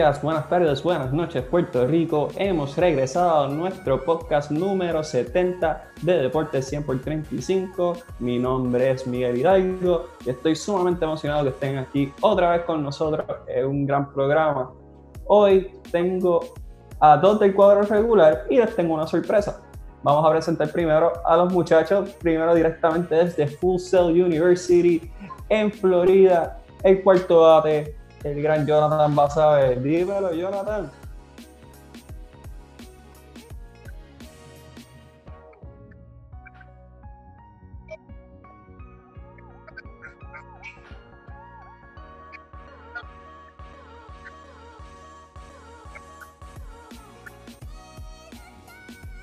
Días, buenas tardes, buenas noches, Puerto Rico. Hemos regresado a nuestro podcast número 70 de Deportes 100 por 35. Mi nombre es Miguel Hidalgo y estoy sumamente emocionado que estén aquí otra vez con nosotros en un gran programa. Hoy tengo a dos del cuadro regular y les tengo una sorpresa. Vamos a presentar primero a los muchachos, primero directamente desde Full Sail University en Florida, el cuarto bate, el gran Jonathan Basabe. Dímelo, Jonathan.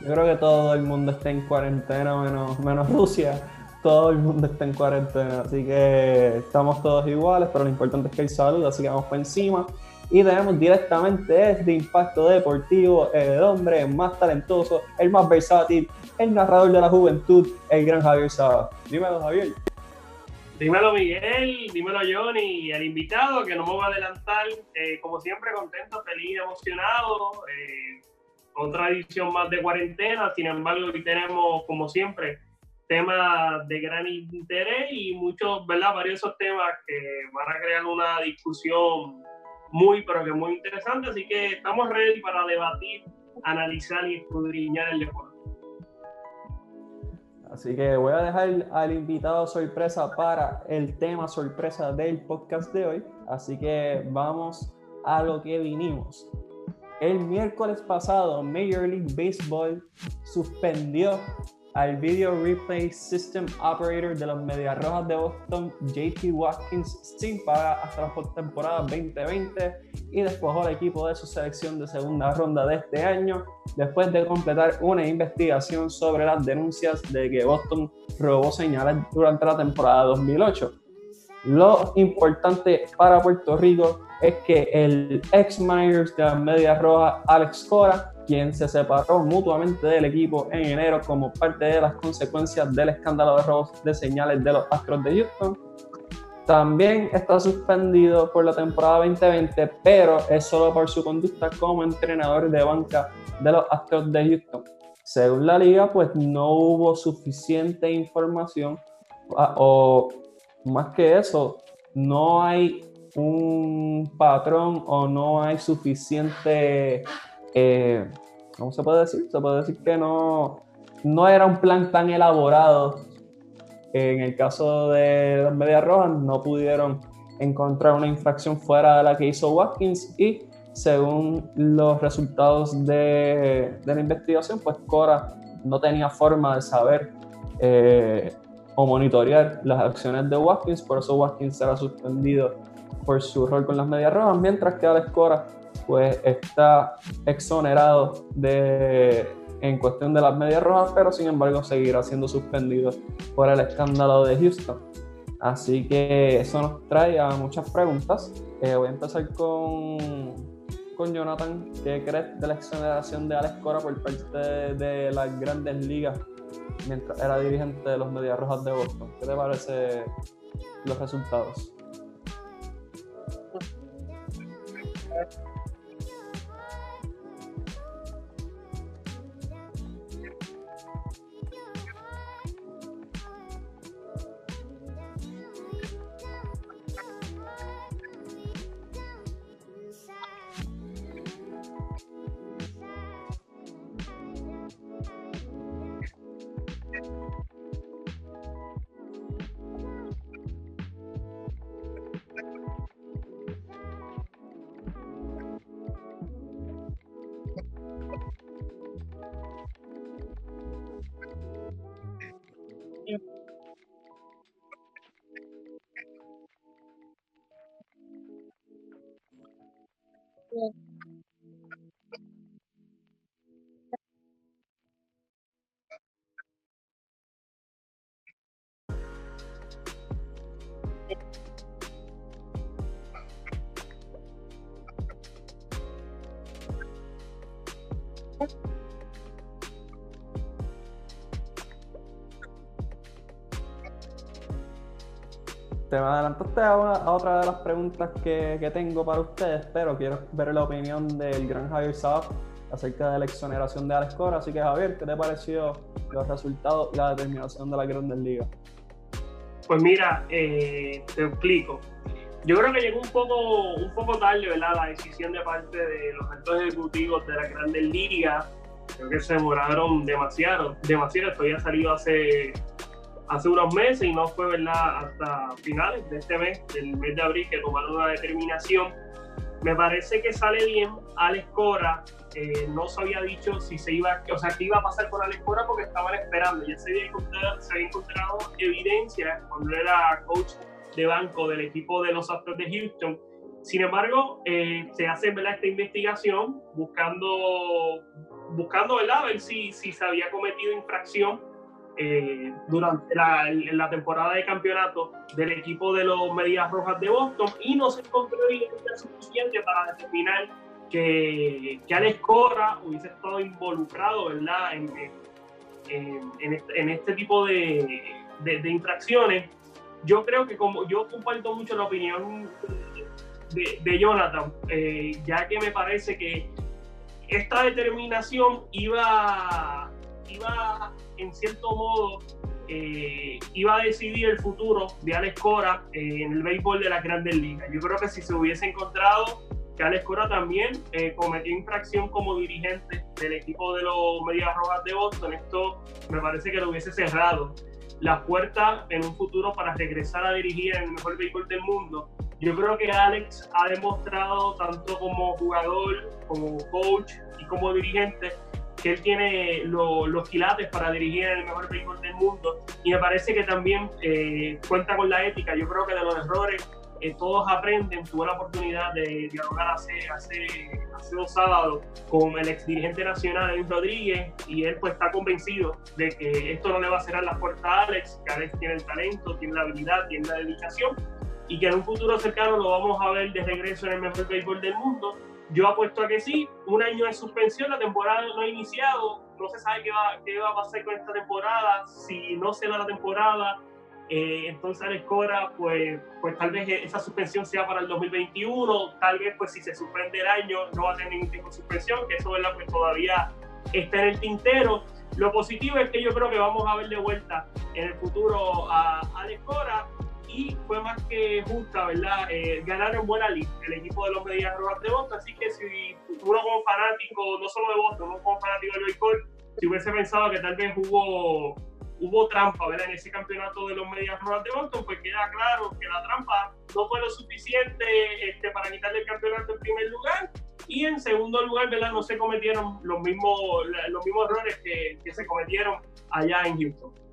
Yo creo que todo el mundo está en cuarentena, menos, menos Rusia. Todo el mundo está en cuarentena, así que estamos todos iguales, pero lo importante es que hay salud, así que vamos por encima. Y tenemos directamente desde Impacto Deportivo el hombre más talentoso, el más versátil, el narrador de la juventud, el gran Javier Saba. Dímelo, Javier. Dímelo, Miguel, dímelo, Johnny, el invitado que no me va a adelantar. Eh, como siempre, contento, feliz, emocionado. Eh, otra edición más de cuarentena. Sin embargo, aquí tenemos, como siempre, temas de gran interés y muchos, ¿verdad? Varios esos temas que van a crear una discusión muy, pero que muy interesante. Así que estamos ready para debatir, analizar y escudriñar el deporte. Así que voy a dejar al invitado sorpresa para el tema sorpresa del podcast de hoy. Así que vamos a lo que vinimos. El miércoles pasado, Major League Baseball suspendió al Video Replay System Operator de los Medias Rojas de Boston, JP Watkins, sin paga hasta la postemporada 2020 y despojó al equipo de su selección de segunda ronda de este año después de completar una investigación sobre las denuncias de que Boston robó señales durante la temporada 2008. Lo importante para Puerto Rico es que el ex Myers de las Medias Rojas, Alex Cora, quien se separó mutuamente del equipo en enero como parte de las consecuencias del escándalo de robos de señales de los Astros de Houston, también está suspendido por la temporada 2020, pero es solo por su conducta como entrenador de banca de los Astros de Houston. Según la liga, pues no hubo suficiente información ah, o más que eso, no hay un patrón o no hay suficiente, eh, ¿cómo se puede decir? Se puede decir que no, no era un plan tan elaborado. En el caso de las Medias Rojas no pudieron encontrar una infracción fuera de la que hizo Watkins y según los resultados de, la investigación, pues Cora no tenía forma de saber eh, o monitorear las acciones de Watkins, por eso Watkins será suspendido por su rol con las medias rojas, mientras que Alex Cora pues está exonerado de, en cuestión de las medias rojas, pero sin embargo seguirá siendo suspendido por el escándalo de Houston. Así que eso nos trae a muchas preguntas. Eh, voy a empezar con, con Jonathan. ¿Qué crees de la exoneración de Alex Cora por parte de, de las grandes ligas mientras era dirigente de los Medias Rojas de Boston? ¿Qué te parece los resultados? Yeah. Te me adelantaste a, a, otra de las preguntas que, que, tengo para ustedes, pero quiero ver la opinión del gran Javier Saab acerca de la exoneración de Alex Cora. Así que, Javier, ¿qué te pareció los resultados y la determinación de la Grandes Ligas? Pues mira, eh, te explico. Yo creo que llegó un poco, un poco tarde, ¿verdad? La decisión de parte de los altos ejecutivos de la Grandes Ligas. Creo que se demoraron demasiado, demasiado. Esto ya salido hace hace unos meses y no fue verdad hasta finales de este mes, del mes de abril, que tomaron una determinación. Me parece que sale bien. Alex Cora eh, no se había dicho si se iba, o sea, qué iba a pasar con Alex Cora porque estaban esperando. Ya se había encontrado, se había encontrado evidencia cuando era coach de banco del equipo de los Astros de Houston. Sin embargo, eh, se hace ¿verdad? esta investigación buscando, buscando ¿verdad? ver si, si se había cometido infracción eh, durante la, la, temporada de campeonato del equipo de los Medias Rojas de Boston y no se encontró evidencia suficiente para determinar que, que Alex Cora hubiese estado involucrado ¿verdad? En, en, en, este, en este, tipo de, de, infracciones. Yo creo que como yo comparto mucho la opinión de, de Jonathan, eh, ya que me parece que esta determinación iba, iba en cierto modo eh, iba a decidir el futuro de Alex Cora eh, en el béisbol de las grandes ligas. Yo creo que si se hubiese encontrado que Alex Cora también eh, cometió infracción como dirigente del equipo de los Medias Rojas de Boston, esto me parece que lo hubiese cerrado la puerta en un futuro para regresar a dirigir en el mejor béisbol del mundo. Yo creo que Alex ha demostrado tanto como jugador, como coach y como dirigente que él tiene los quilates para dirigir el mejor béisbol del mundo y me parece que también eh, cuenta con la ética. Yo creo que de los errores eh, todos aprenden. Tuve la oportunidad de dialogar hace, hace, hace dos sábados con el ex dirigente nacional, Luis Rodríguez, y él pues está convencido de que esto no le va a cerrar las puertas a Alex, que Alex tiene el talento, tiene la habilidad, tiene la dedicación y que en un futuro cercano lo vamos a ver de regreso en el mejor béisbol del mundo yo apuesto a que sí, un año de suspensión, la temporada no ha iniciado, no se sabe qué va, qué va a pasar con esta temporada, si no se da la temporada, eh, entonces Alex Cora, pues, pues tal vez esa suspensión sea para el 2021, tal vez pues si se suspende el año no va a tener ningún tipo de suspensión, que eso ¿verdad? Pues todavía está en el tintero. Lo positivo es que yo creo que vamos a ver de vuelta en el futuro a Alex Cora, y fue más que justa, ¿verdad? Eh, ganaron buena liga el equipo de los Medias Rojas de Boston, así que si uno como fanático, no solo de Boston, uno como fanático del béisbol, si hubiese pensado que tal vez hubo, hubo trampa, ¿verdad? En ese campeonato de los Medias Rojas de Boston, pues queda claro que la trampa no fue lo suficiente este, para quitarle el campeonato en primer lugar, y en segundo lugar, ¿verdad? No se cometieron los mismos, los mismos errores que, que se cometieron allá en Houston.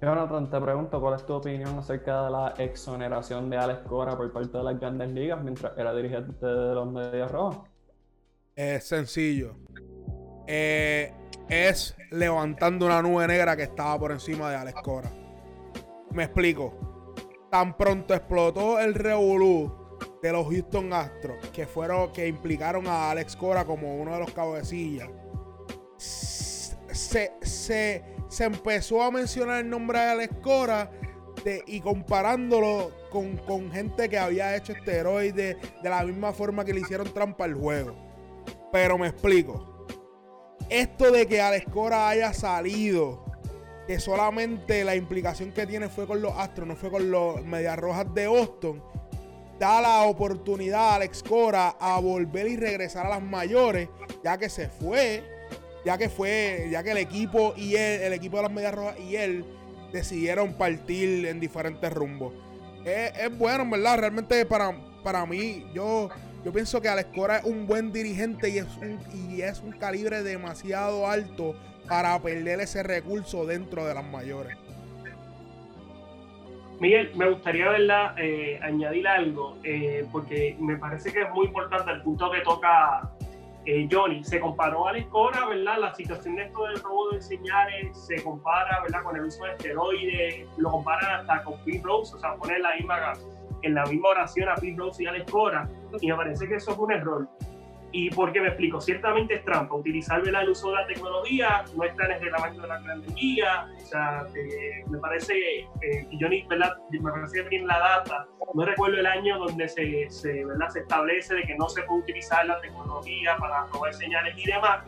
Jonathan, te pregunto cuál es tu opinión acerca de la exoneración de Alex Cora por parte de las grandes ligas mientras era dirigente de los Medias Rojas. Es sencillo. Eh, es levantando una nube negra que estaba por encima de Alex Cora. Me explico. Tan pronto explotó el revolú de los Houston Astros, que fueron que implicaron a Alex Cora como uno de los cabecillas. Se, se se empezó a mencionar el nombre de Alex Cora y comparándolo con, gente que había hecho esteroides de la misma forma que le hicieron trampa al juego. Pero me explico. Esto de que Alex Cora haya salido, que solamente la implicación que tiene fue con los Astros, no fue con los Medias Rojas de Boston, da la oportunidad a Alex Cora a volver y regresar a las mayores, ya que se fue ya que fue, ya que el equipo y él, el equipo de las Medias Rojas y él decidieron partir en diferentes rumbos. Es, bueno, en verdad, realmente para, para mí, yo, yo pienso que Alex Cora es un buen dirigente y es un, y es un calibre demasiado alto para perder ese recurso dentro de las mayores. Miguel, me gustaría ¿verdad? Eh, añadir algo, eh, porque me parece que es muy importante el punto que toca eh, Johnny, se comparó a Alex Cora, ¿verdad? La situación de esto del robo de señales se compara, ¿verdad? Con el uso de esteroides, lo comparan hasta con Pete Rose, o sea, poner la misma, en la misma oración a Pete Rose y Alex Cora, y me parece que eso es un error. ¿Y por qué me explico? Ciertamente es trampa. Utilizar el uso de la tecnología no está en el reglamento de la Gran Liga. O sea, eh, me parece, eh, yo ni, ¿verdad? me parece bien la data. No recuerdo el año donde se, se, ¿verdad? se establece de que no se puede utilizar la tecnología para robar señales y demás.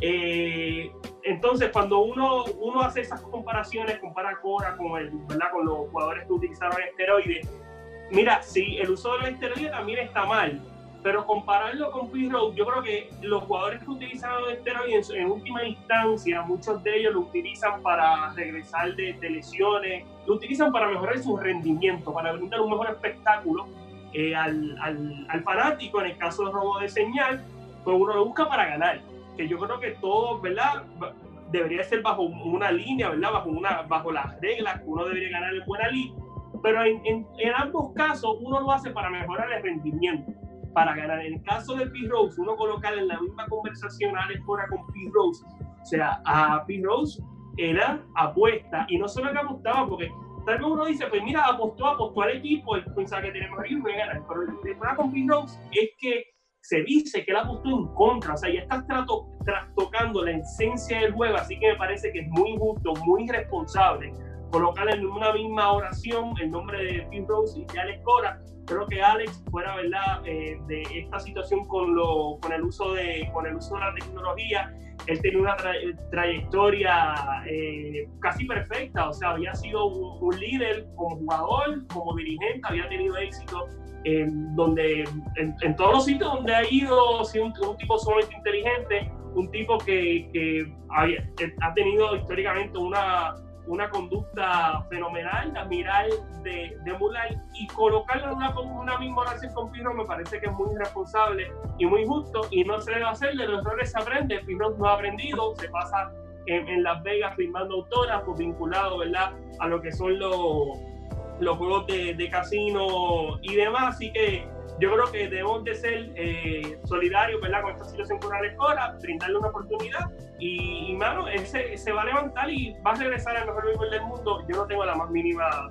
Eh, entonces, cuando uno, uno hace esas comparaciones, compara Cora con, el, ¿verdad? con los jugadores que utilizaron esteroides, mira, sí, el uso de los esteroides también está mal, pero compararlo con Rose, yo creo que los jugadores que utilizaron esteroides en, última instancia, muchos de ellos lo utilizan para regresar de, lesiones, lo utilizan para mejorar su rendimiento, para brindar un mejor espectáculo eh, al, al, al, fanático. En el caso del robo de señal, pues uno lo busca para ganar, que yo creo que todo, ¿verdad? Debería ser bajo una línea, ¿verdad? Bajo, una, bajo las reglas que uno debería ganar en buena línea. Pero en, en, en ambos casos uno lo hace para mejorar el rendimiento para ganar. En el caso de Pete Rose, uno colocar en la misma conversación a Alex Cora con Pete Rose. O sea, a Pete Rose era apuesta y no solo que apostaba, porque tal vez uno dice, pues mira, apostó, apostó al equipo, él pensaba que tenía mejor y a ganar. Pero el problema con Pete Rose es que se dice que él apostó en contra, o sea, ya estás trastocando la esencia del juego, así que me parece que es muy injusto, muy irresponsable colocar en una misma oración el nombre de Pete Rose y de Alex Cora, creo que Alex fuera verdad eh, de esta situación con, lo, con, el uso de, con el uso de la tecnología él tenía una trayectoria eh, casi perfecta, o sea, había sido un, líder como jugador, como dirigente, había tenido éxito en, donde, en, todos los sitios donde ha ido, sido un, un tipo sumamente inteligente, un tipo que, que había, ha tenido históricamente una, una conducta fenomenal, admirar de, de Mulay y colocarlo en una, misma oración con Pirro me parece que es muy irresponsable y muy justo y no se debe hacer, de los errores se aprende, Pirro no ha aprendido, se pasa en, Las Vegas firmando autógrafos vinculado ¿verdad? a lo que son los, los juegos de, de casino y demás, así que yo creo que debemos de ser eh, solidarios ¿verdad? con esta situación con escuela, brindarle una oportunidad y, y mano, él se, va a levantar y va a regresar al mejor nivel del mundo. Yo no tengo la más mínima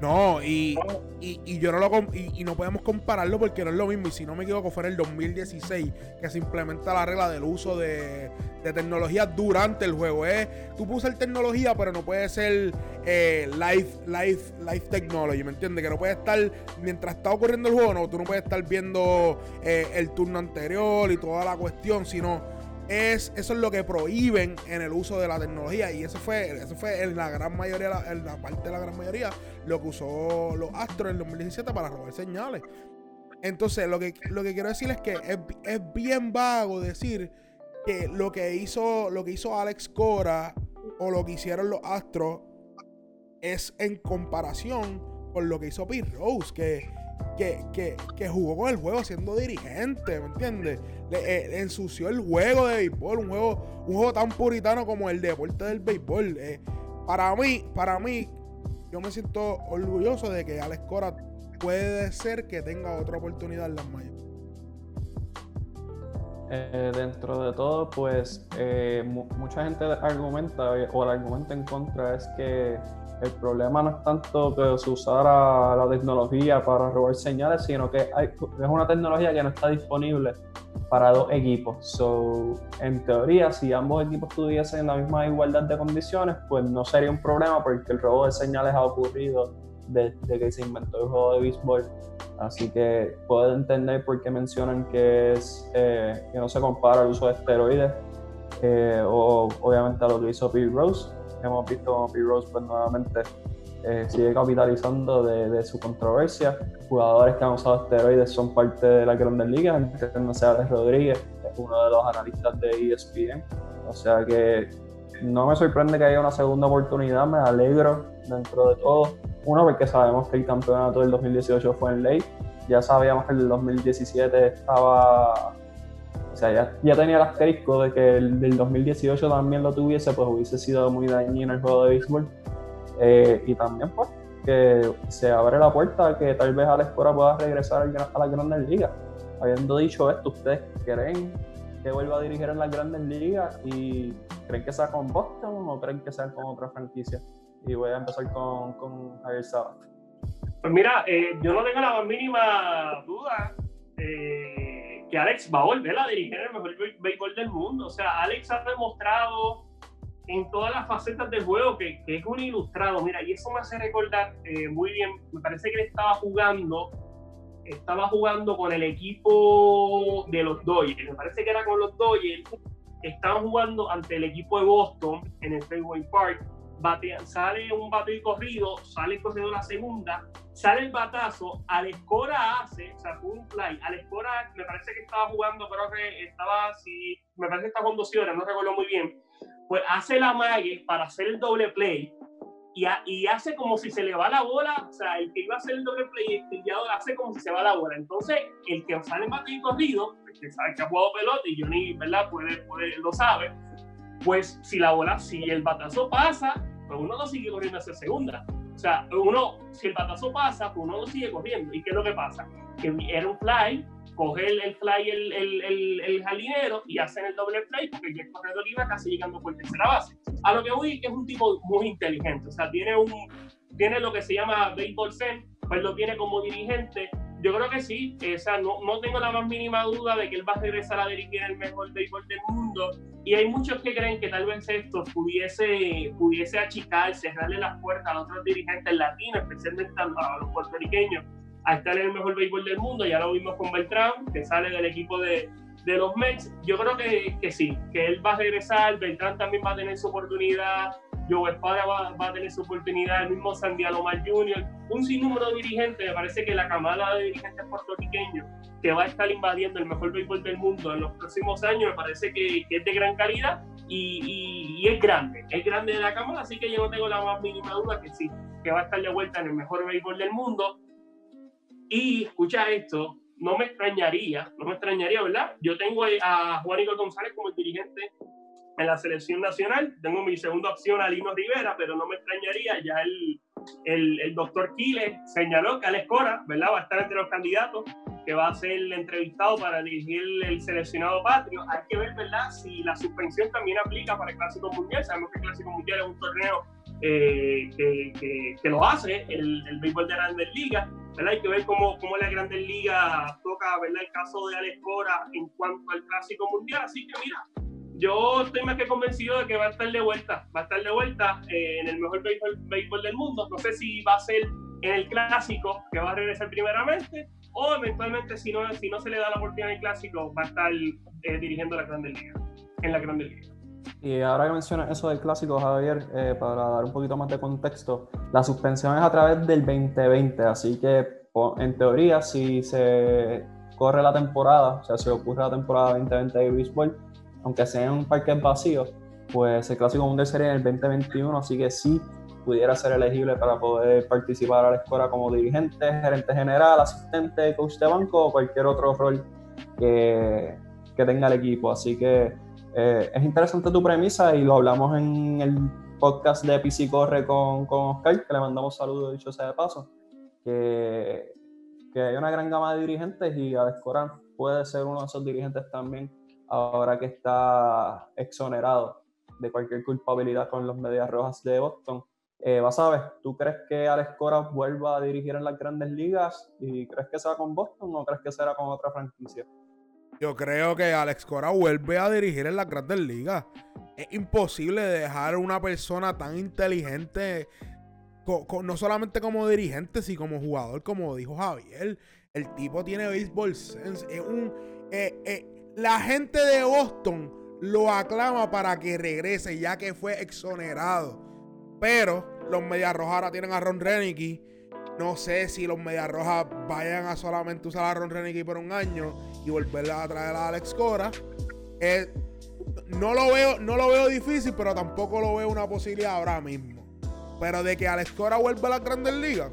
no, y, y, yo no lo y, no podemos compararlo porque no es lo mismo. Y si no me equivoco, fue en el 2016 que se implementa la regla del uso de, tecnología durante el juego. Es, tú puedes usar tecnología, pero no puede ser eh, live, live, live technology, ¿me entiendes? Que no puede estar, mientras está ocurriendo el juego, no, tú no puedes estar viendo eh, el turno anterior y toda la cuestión, sino es, eso es lo que prohíben en el uso de la tecnología y eso fue, eso fue en la gran mayoría, en la parte de la gran mayoría, lo que usó los Astros en el 2017 para robar señales. Entonces, lo que, lo que quiero decir es que es, bien vago decir que lo que hizo, lo que hizo Alex Cora o lo que hicieron los Astros es en comparación con lo que hizo Pete Rose, que que, que, jugó con el juego siendo dirigente, ¿me entiendes? Le, eh, ensució el juego de béisbol, un juego, un juego tan puritano como el deporte del béisbol. Eh, para mí, para mí, yo me siento orgulloso de que Alex Cora puede ser que tenga otra oportunidad en las mayores. Eh, dentro de todo, pues mucha gente argumenta, o el argumento en contra es que el problema no es tanto que se usara la tecnología para robar señales, sino que hay, es una tecnología que no está disponible para dos equipos. So, en teoría, si ambos equipos tuviesen la misma igualdad de condiciones, pues no sería un problema porque el robo de señales ha ocurrido desde que se inventó el juego de béisbol. Así que puedo entender por qué mencionan que, es, eh, que no se compara el uso de esteroides eh, o obviamente a lo que hizo Pete Rose hemos visto como P-Rose pues nuevamente eh, sigue capitalizando de, su controversia. Jugadores que han usado esteroides son parte de la Grandes Ligas, no sea Alex Rodríguez, es uno de los analistas de ESPN. O sea que no me sorprende que haya una segunda oportunidad, me alegro dentro de todo. Uno, porque sabemos que el campeonato del 2018 fue en ley, ya sabíamos que el 2017 estaba o sea, ya, ya tenía el asterisco de que el del 2018 también lo tuviese, pues hubiese sido muy dañino el juego de béisbol. Eh, y también, pues, que se abre la puerta que tal vez Alex Cora pueda regresar a las grandes ligas. Habiendo dicho esto, ¿ustedes creen que vuelva a dirigir en las grandes ligas y creen que sea con Boston o creen que sea con otra franquicia? Y voy a empezar con, con Javier Sabat. Pues mira, eh, yo no tengo la más mínima duda. Eh, que Alex va a volver a dirigir el mejor béisbol del mundo. O sea, Alex ha demostrado en todas las facetas del juego que, que es un ilustrado. Mira, y eso me hace recordar eh, muy bien, me parece que él estaba jugando, estaba jugando con el equipo de los Dodgers, me parece que era con los Dodgers, estaban jugando ante el equipo de Boston en el Fenway Park sale un bate corrido, sale corriendo la segunda, sale el batazo, Alescora hace, o sea, fue un fly, Alescora me parece que estaba jugando, creo que estaba, si, me parece que estaba con horas, no recuerdo muy bien, pues hace la mague para hacer el doble play y, y, hace como si se le va la bola, o sea, el que iba a hacer el doble play, el pillador hace como si se va la bola. Entonces, el que sale en bate y corrido, que sabe que ha jugado pelota y Johnny, ¿verdad? Puede, puede, lo sabe, pues si la bola, si el batazo pasa, pues uno no sigue corriendo hacia segunda. O sea, uno, si el batazo pasa, pues uno lo sigue corriendo. ¿Y qué es lo que pasa? Que era un fly, coge el, fly el, el, el, jardinero y hacen el doble play porque ya el corredor iba casi llegando por tercera base. A lo que voy que es un tipo muy inteligente. O sea, tiene, un, tiene lo que se llama baseball zen, pues lo tiene como dirigente yo creo que sí, o sea, no, no, tengo la más mínima duda de que él va a regresar a dirigir el mejor béisbol del mundo. Y hay muchos que creen que tal vez esto pudiese, pudiese achicar, cerrarle las puertas a otros dirigentes latinos, especialmente a los puertorriqueños, a estar en el mejor béisbol del mundo. Ya lo vimos con Beltrán, que sale del equipo de, de los Mets. Yo creo que, que sí, que él va a regresar, Beltrán también va a tener su oportunidad. Joe Espada va, va, a tener su oportunidad, el mismo Sandy Alomar Jr., un sinnúmero de dirigentes, me parece que la camada de dirigentes puertorriqueños que va a estar invadiendo el mejor béisbol del mundo en los próximos años, me parece que, es de gran calidad y, y, es grande, es grande de la camada, así que yo no tengo la más mínima duda que sí, que va a estar de vuelta en el mejor béisbol del mundo. Y escucha esto, no me extrañaría, no me extrañaría, ¿verdad? Yo tengo a Juanito González como el dirigente en la selección nacional. Tengo mi segunda opción a Lino Rivera, pero no me extrañaría. Ya el, el, el doctor Quiles señaló que Alex Cora, ¿verdad? Va a estar entre los candidatos, que va a ser el entrevistado para dirigir el seleccionado patrio. Hay que ver, ¿verdad? Si la suspensión también aplica para el Clásico Mundial. Sabemos que el Clásico Mundial es un torneo eh, que, que, lo hace el, el béisbol de Grandes Ligas. ¿verdad? Hay que ver cómo, cómo la Grandes Ligas toca ¿verdad? el caso de Alex Cora en cuanto al Clásico Mundial. Así que mira, yo estoy más que convencido de que va a estar de vuelta, va a estar de vuelta eh, en el mejor béisbol, del mundo. No sé si va a ser en el clásico, que va a regresar primeramente, o eventualmente si no, si no se le da la oportunidad en el clásico, va a estar eh, dirigiendo la Grande Liga, en la Grande Liga. Y ahora que mencionas eso del clásico, Javier, eh, para dar un poquito más de contexto, la suspensión es a través del 2020, así que en teoría si se corre la temporada, o sea, si ocurre la temporada 2020 de béisbol, aunque sea en un parque vacío, pues el Clásico Mundial sería en el 2021, así que sí pudiera ser elegible para poder participar a la escuela como dirigente, gerente general, asistente, coach de banco o cualquier otro rol que, que tenga el equipo. Así que eh, es interesante tu premisa y lo hablamos en el podcast de PC Corre con, con Oscar, que le mandamos saludos dicho sea de paso, que, que hay una gran gama de dirigentes y Alex Corán puede ser uno de esos dirigentes también ahora que está exonerado de cualquier culpabilidad con los Medias Rojas de Boston. Eh, vas a ver, ¿tú crees que Alex Cora vuelva a dirigir en las grandes ligas y crees que será con Boston o crees que será con otra franquicia? Yo creo que Alex Cora vuelve a dirigir en las grandes ligas. Es imposible dejar una persona tan inteligente, no solamente como dirigente, sino como jugador, como dijo Javier. El tipo tiene baseball sense. Es un, eh, eh, la gente de Boston lo aclama para que regrese, ya que fue exonerado. Pero los Medias Rojas ahora tienen a Ron Renicky. No sé si los Medias Rojas vayan a solamente usar a Ron Renicky por un año y volverla a traer a Alex Cora. Eh, no, lo veo, no lo veo difícil, pero tampoco lo veo una posibilidad ahora mismo. Pero de que Alex Cora vuelva a las grandes ligas,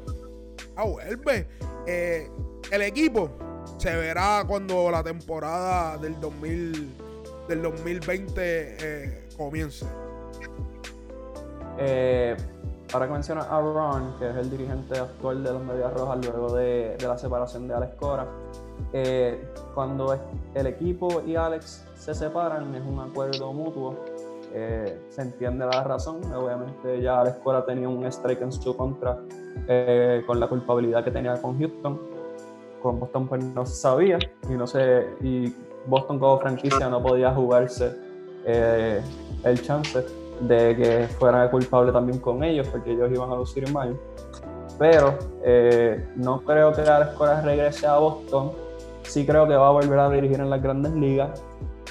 ah, vuelve. Eh, el equipo se verá cuando la temporada del 2000 del 2020 eh, comience. Eh, ahora que mencionas a Ron, que es el dirigente actual de los Medias Rojas luego de, la separación de Alex Cora, eh, cuando el equipo y Alex se separan es un acuerdo mutuo. se entiende la razón. Obviamente ya Alex Cora tenía un strike en su contra con la culpabilidad que tenía con Houston con Boston pues no se sabía y no sé, y Boston como franquicia no podía jugarse eh, el chance de que fuera culpable también con ellos, porque ellos iban a lucir mal. Pero eh, no creo que la escuela regrese a Boston. Sí creo que va a volver a dirigir en las grandes ligas.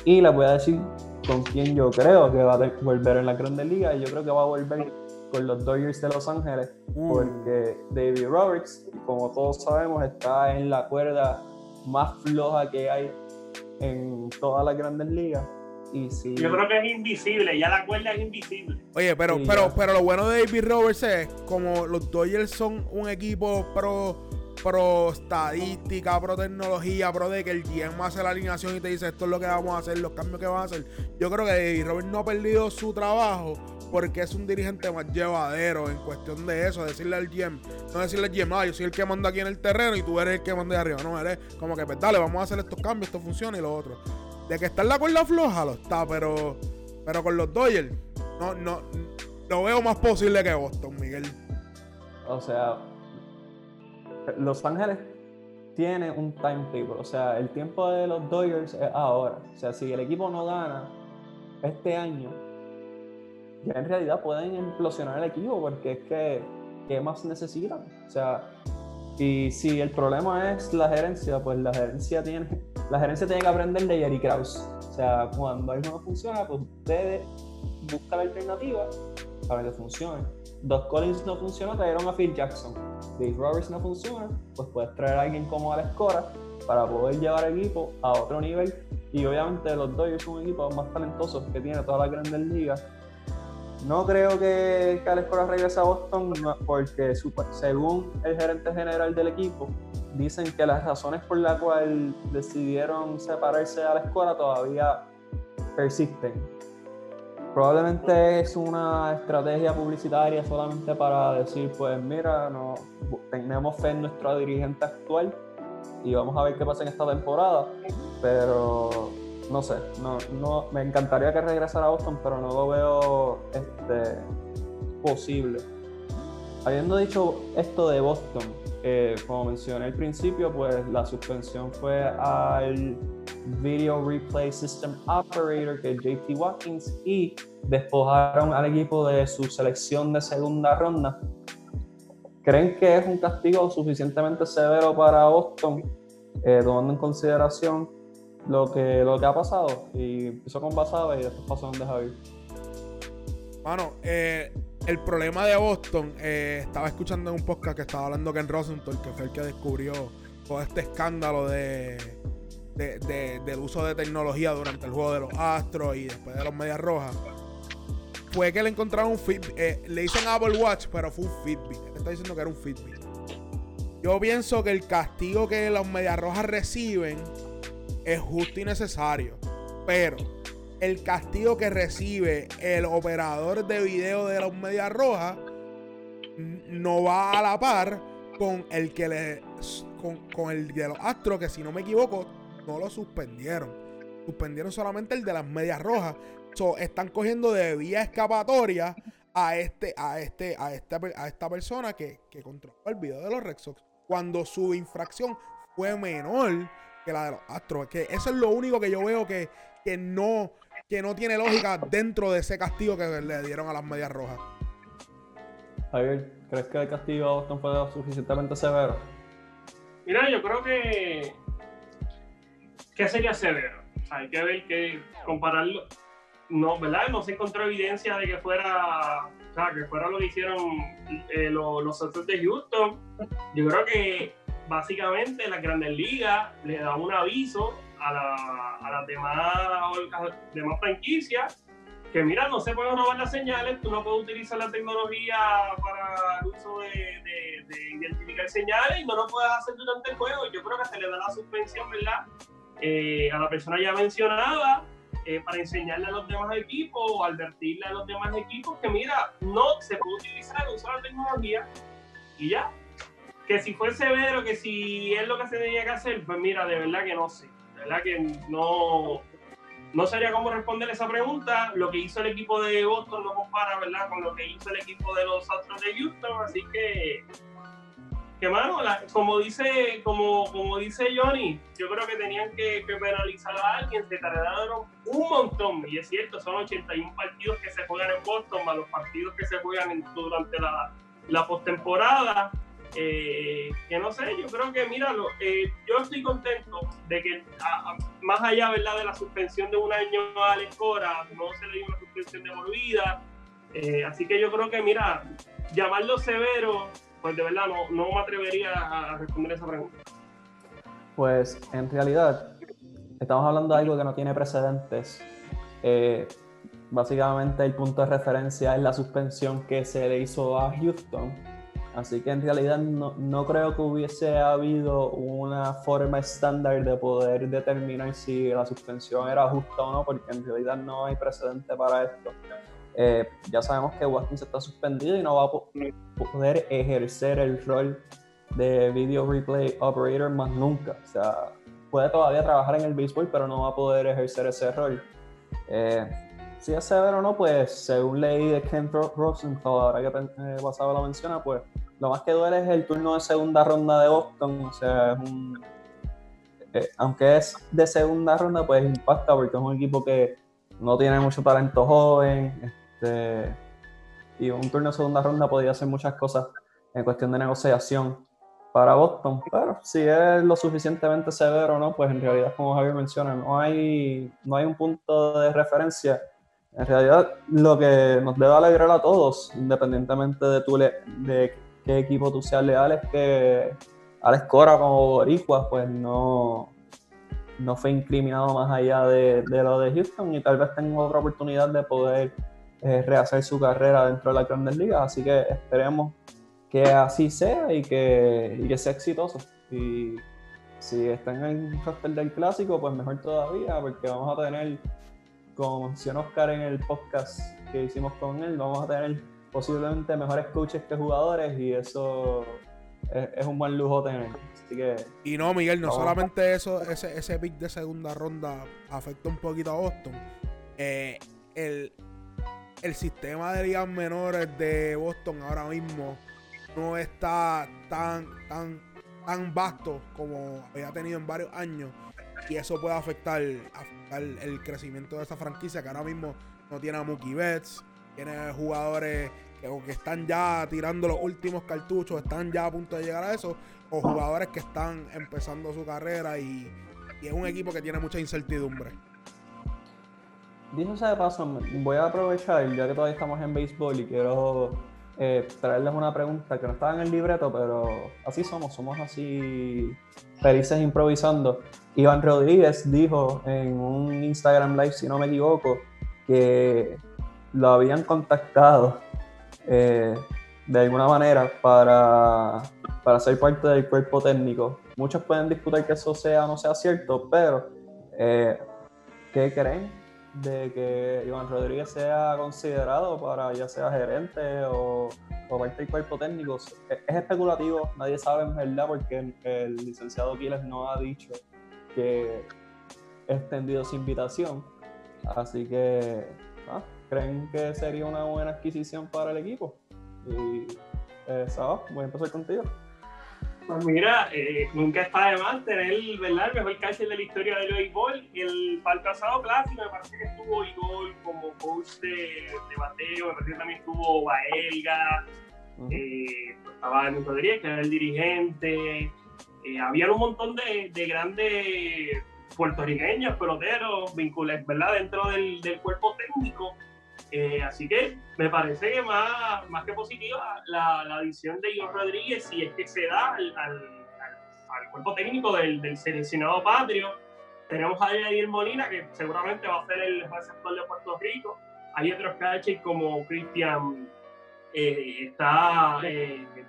Y les voy a decir con quién yo creo que va a volver en las grandes ligas. Y yo creo que va a volver con los Dodgers de Los Ángeles. Mm. Porque David Roberts, como todos sabemos, está en la cuerda más floja que hay en todas las grandes ligas. Yo creo que es invisible, ya la cuerda es invisible. Oye, pero, pero, pero lo bueno de David Roberts es como los Dodgers son un equipo pro, pro estadística, pro tecnología, pro de que el GM hace la alineación y te dice esto es lo que vamos a hacer, los cambios que van a hacer. Yo creo que David Roberts no ha perdido su trabajo porque es un dirigente más llevadero en cuestión de eso, decirle al GM, no decirle al GM, ah, yo soy el que manda aquí en el terreno y tú eres el que manda de arriba, no, eres como que pues dale, vamos a hacer estos cambios, esto funciona y lo otro. De que está en la cuerda floja, lo está, pero, pero con los Dodgers, no, no, lo veo más posible que Boston, Miguel. O sea, Los Ángeles tiene un timetable, o sea, el tiempo de los Dodgers es ahora. O sea, si el equipo no gana este año, ya en realidad pueden implosionar el equipo porque es que, ¿qué más necesitan? O sea, y si el problema es la gerencia, pues la gerencia tiene, la gerencia tiene que aprender de Jerry Krause. O sea, cuando algo no funciona, pues ustedes buscan la alternativa para que funcione. Dos Collins no funcionó, trajeron a Phil Jackson. Dave Roberts no funciona, pues puedes traer a alguien como Alex Cora para poder llevar el equipo a otro nivel. Y obviamente los Dodgers son un equipo más talentosos que tiene todas las grandes ligas no creo que Alex Cora regrese a Boston porque según el gerente general del equipo, dicen que las razones por las cuales decidieron separarse de Alex Cora todavía persisten. Probablemente es una estrategia publicitaria solamente para decir, pues mira, no, tenemos fe en nuestro dirigente actual y vamos a ver qué pasa en esta temporada. Pero no sé, no, no, me encantaría que regresara a Boston, pero no lo veo este, posible. Habiendo dicho esto de Boston, eh, como mencioné al principio, pues la suspensión fue al Video Replay System Operator, que es JT Watkins, y despojaron al equipo de su selección de segunda ronda. ¿Creen que es un castigo suficientemente severo para Boston, eh, tomando en consideración lo que, lo que ha pasado. Y empezó con Basada y después pasó donde Javier. Bueno, eh, el problema de Boston, eh, estaba escuchando en un podcast que estaba hablando Ken Rosenthal, que fue el que descubrió todo este escándalo de, del uso de tecnología durante el juego de los Astros y después de los Medias Rojas. Fue que le encontraron un Fitbit. Eh, le dicen Apple Watch, pero fue un Fitbit. Está diciendo que era un Fitbit. Yo pienso que el castigo que los Medias Rojas reciben es justo y necesario. Pero el castigo que recibe el operador de video de los Medias Rojas no va a la par con el que le con, el de los Astros, que si no me equivoco, no lo suspendieron. Suspendieron solamente el de las Medias Rojas. están cogiendo de vía escapatoria a este, a este, a esta, a esta persona que, que controló el video de los Red Sox. Cuando su infracción fue menor que la de los Astros. Que eso es lo único que yo veo que, que, no, que no tiene lógica dentro de ese castigo que le dieron a las medias rojas. Javier, ¿crees que el castigo a Boston fue suficientemente severo? Mira, yo creo que. ¿Qué sería severo? hay que ver que compararlo. No, ¿verdad? No se encontró evidencia de que fuera. O sea, que fuera lo que hicieron eh, los, los de Houston. Yo creo que básicamente las grandes ligas le da un aviso a, la, las demás, demás franquicias que mira, no se pueden robar las señales, tú no puedes utilizar la tecnología para el uso de, identificar señales y no lo puedes hacer durante el juego. Yo creo que se le da la suspensión, ¿verdad? Eh, a la persona ya mencionada eh, para enseñarle a los demás equipos o advertirle a los demás equipos que mira, no se puede utilizar de la tecnología y ya, que si fue severo, que si es lo que se tenía que hacer, pues mira, de verdad que no sé. De verdad que no, no sabría cómo responder esa pregunta. Lo que hizo el equipo de Boston no compara, ¿verdad?, con lo que hizo el equipo de los Astros de Houston. Así que que mano, como dice, como, como dice Johnny, yo creo que tenían que, penalizar a alguien, se tardaron un montón, y es cierto, son 81 partidos que se juegan en Boston, más los partidos que se juegan durante la, la postemporada. Eh, que no sé, yo creo que, míralo, eh, yo estoy contento de que, más allá ¿verdad? de la suspensión de un año a Alex Cora, no se le dio una suspensión de por vida. Eh, así que yo creo que, mira, llamarlo severo, pues de verdad no, no me atrevería a responder esa pregunta. Pues en realidad, estamos hablando de algo que no tiene precedentes. básicamente el punto de referencia es la suspensión que se le hizo a Houston Así que en realidad no, no, creo que hubiese habido una forma estándar de poder determinar si la suspensión era justa o no, porque en realidad no hay precedente para esto. Eh, ya sabemos que Watkins está suspendido y no va a poder ejercer el rol de video replay operator más nunca. O sea, puede todavía trabajar en el béisbol, pero no va a poder ejercer ese rol. Eh, si es severo o no, pues según leí de Ken Rosenthal, ahora que eh, la menciona, pues lo más que duele es el turno de segunda ronda de Boston. O sea, es un, eh, aunque es de segunda ronda, pues impacta porque es un equipo que no tiene mucho talento joven. Este, y un turno de segunda ronda podría hacer muchas cosas en cuestión de negociación para Boston. Pero si es lo suficientemente severo no, pues en realidad, como Javier menciona, no hay, no hay un punto de referencia en realidad, lo que nos debe alegrar a todos, independientemente de, tu de qué equipo tú seas leal, es que Alex Cora como Boricua, pues no, no fue incriminado más allá de, lo de Houston y tal vez tenga otra oportunidad de poder eh, rehacer su carrera dentro de la Grandes Ligas. Así que esperemos que así sea y que, y sea exitoso. Y si está en el roster del clásico, pues mejor todavía, porque vamos a tener como mencionó Oscar en el podcast que hicimos con él, vamos a tener posiblemente mejores coaches que jugadores y eso es, un buen lujo tener. Así que, y no, Miguel, no solamente eso, ese, ese pick de segunda ronda afecta un poquito a Boston. Eh, el, el sistema de ligas menores de Boston ahora mismo no está tan, tan, tan vasto como había tenido en varios años y eso puede afectar, el crecimiento de esa franquicia que ahora mismo no tiene a Mookie Betts, tiene jugadores que, que están ya tirando los últimos cartuchos, están ya a punto de llegar a eso, o jugadores que están empezando su carrera y, es un equipo que tiene mucha incertidumbre. Dicho de paso, voy a aprovechar, ya que todavía estamos en béisbol y quiero eh, traerles una pregunta que no estaba en el libreto, pero así somos, somos así felices improvisando. Iván Rodríguez dijo en un Instagram Live, si no me equivoco, que lo habían contactado eh, de alguna manera para, para ser parte del cuerpo técnico. Muchos pueden discutir que eso sea o no sea cierto, pero eh, ¿qué creen de que Iván Rodríguez sea considerado para ya sea gerente o, o parte del cuerpo técnico? Es, especulativo, nadie sabe en verdad porque el licenciado Quiles no ha dicho que extendido su invitación. Así que, ah, ¿creen que sería una buena adquisición para el equipo? Y, eh, voy a empezar contigo. Pues mira, eh, nunca está de más tener ¿verdad? el mejor catcher de la historia del béisbol. El, el pasado clásico me parece que estuvo Igor como coach de, bateo, me parece que también estuvo Baelga, eh, pues estaba Rodríguez, que era el dirigente, eh, había un montón de, de, grandes puertorriqueños, peloteros, vinculados, ¿verdad? Dentro del, del cuerpo técnico. Eh, así que me parece que más, más que positiva la, la adición de Igor Rodríguez, si es que se da al, al, al cuerpo técnico del, del, seleccionado patrio. Tenemos a Jair Molina, que seguramente va a ser el receptor de Puerto Rico. Hay otros catchers como Cristian, eh, está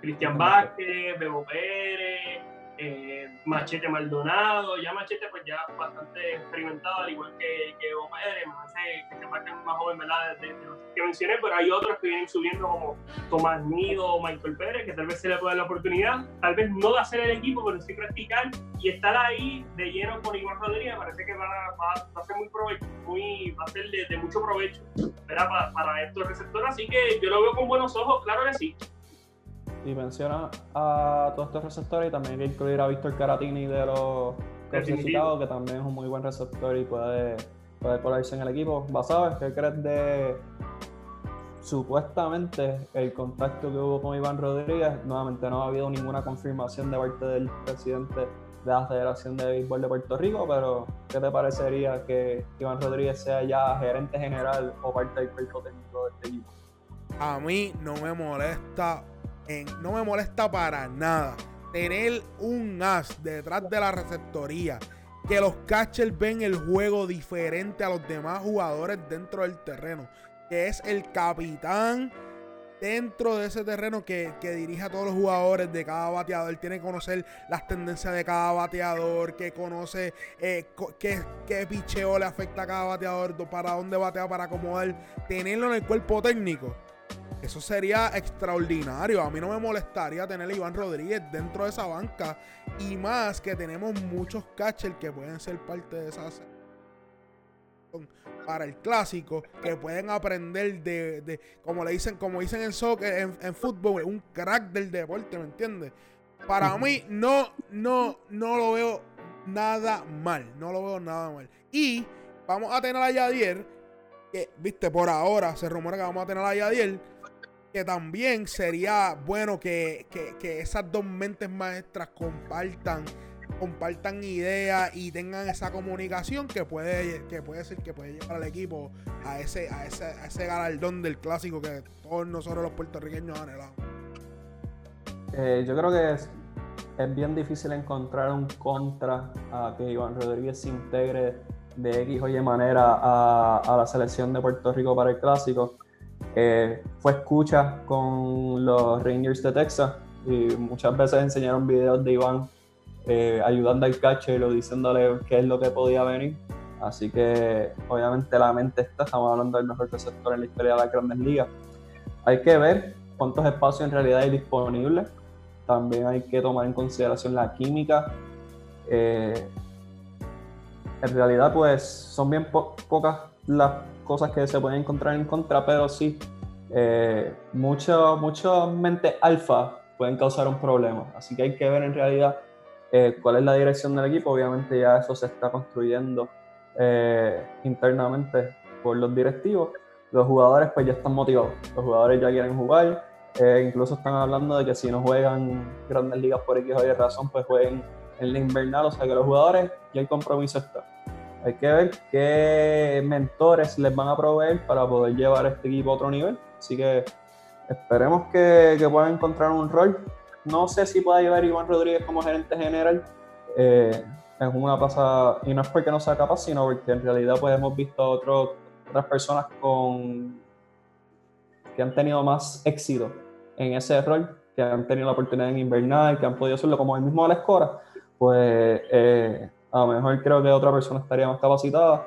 Cristian Vázquez, Bebo Pérez, eh, Machete Maldonado, ya Machete pues ya bastante experimentado, al igual que, que más que se marcan más joven, ¿verdad? De, los que mencioné, pero hay otros que vienen subiendo como Tomás Nido o Michael Pérez, que tal vez se le pueda la oportunidad, tal vez no de hacer el equipo, pero sí practicar y estar ahí de lleno con Iván Rodríguez, parece que va, va, a ser muy provecho, muy, va a ser de, mucho provecho para, para estos receptores, así que yo lo veo con buenos ojos, claro que sí. Y menciona a todos estos receptores y también hay que incluir a Víctor Caratini de los Chicago, que también es un muy buen receptor y puede, puede colarse en el equipo. ¿Basado? ¿Qué crees de supuestamente el contacto que hubo con Iván Rodríguez? Nuevamente no ha habido ninguna confirmación de parte del presidente de la Federación de Béisbol de Puerto Rico, pero ¿qué te parecería que Iván Rodríguez sea ya gerente general o parte del cuerpo técnico de este equipo? A mí no me molesta, no me molesta para nada tener un as detrás de la receptoría. Que los catchers ven el juego diferente a los demás jugadores dentro del terreno. Que es el capitán dentro de ese terreno que, dirige a todos los jugadores de cada bateador. Tiene que conocer las tendencias de cada bateador, que conoce eh, qué, qué, picheo le afecta a cada bateador, para dónde batea, para acomodar. Tenerlo en el cuerpo técnico eso sería extraordinario. A mí no me molestaría tener a Iván Rodríguez dentro de esa banca. Y más que tenemos muchos catchers que pueden ser parte de esa para el clásico que pueden aprender de, como le dicen como dicen en soccer en, fútbol un crack del deporte me entiendes para mí no no no lo veo nada mal no lo veo nada mal y vamos a tener a Yadier que viste por ahora se rumora que vamos a tener a Yadier que también sería bueno que, esas dos mentes maestras compartan compartan ideas y tengan esa comunicación que puede que puede ser que puede llevar al equipo a ese a ese, a ese galardón del clásico que todos nosotros los puertorriqueños anhelamos. Eh, yo creo que es, es, bien difícil encontrar un contra a que Iván Rodríguez se integre de X o Y manera a, a la selección de Puerto Rico para el clásico. Eh, fue escucha con los Rangers de Texas y muchas veces enseñaron videos de Iván eh, ayudando al catcher o diciéndole qué es lo que podía venir. Así que obviamente la mente está, estamos hablando del mejor receptor en la historia de las grandes ligas. Hay que ver cuántos espacios en realidad hay disponibles. También hay que tomar en consideración la química. Eh, en realidad pues son bien pocas las cosas que se pueden encontrar en contra, pero sí, eh, mucho, mucho mente alfa pueden causar un problema. Así que hay que ver en realidad eh, cuál es la dirección del equipo. Obviamente ya eso se está construyendo eh, internamente por los directivos. Los jugadores pues ya están motivados. Los jugadores ya quieren jugar. incluso están hablando de que si no juegan grandes ligas por X o Y razón, pues jueguen en la invernal. O sea que los jugadores ya el compromiso está. Hay que ver qué mentores les van a proveer para poder llevar este equipo a otro nivel. Así que esperemos que, puedan encontrar un rol. No sé si pueda llevar Iván Rodríguez como gerente general. Eh, es una pasada, y no es porque no sea capaz, sino porque en realidad pues hemos visto a otras personas con que han tenido más éxito en ese rol, que han tenido la oportunidad en invernar, que han podido hacerlo como el mismo Alex Cora, pues eh, a lo mejor creo que otra persona estaría más capacitada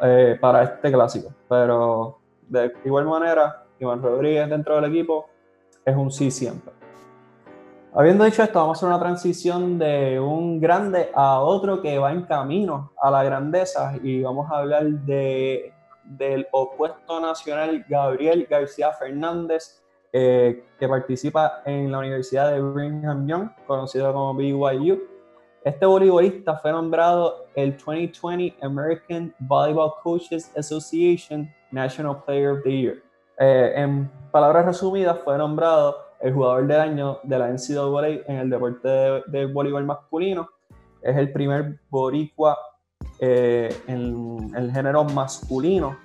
eh, para este clásico. Pero de igual manera, Iván Rodríguez dentro del equipo es un sí siempre. Habiendo dicho esto, vamos a hacer una transición de un grande a otro que va en camino a la grandeza y vamos a hablar de, del opuesto nacional Gabriel García Fernández, eh, que participa en la Universidad de Brigham Young, conocido como BYU. Este voleibolista fue nombrado el 2020 American Volleyball Coaches Association National Player of the Year. Eh, en palabras resumidas, fue nombrado el jugador del año de la NCAA en el deporte del voleibol masculino. Es el primer boricua eh, en, el género masculino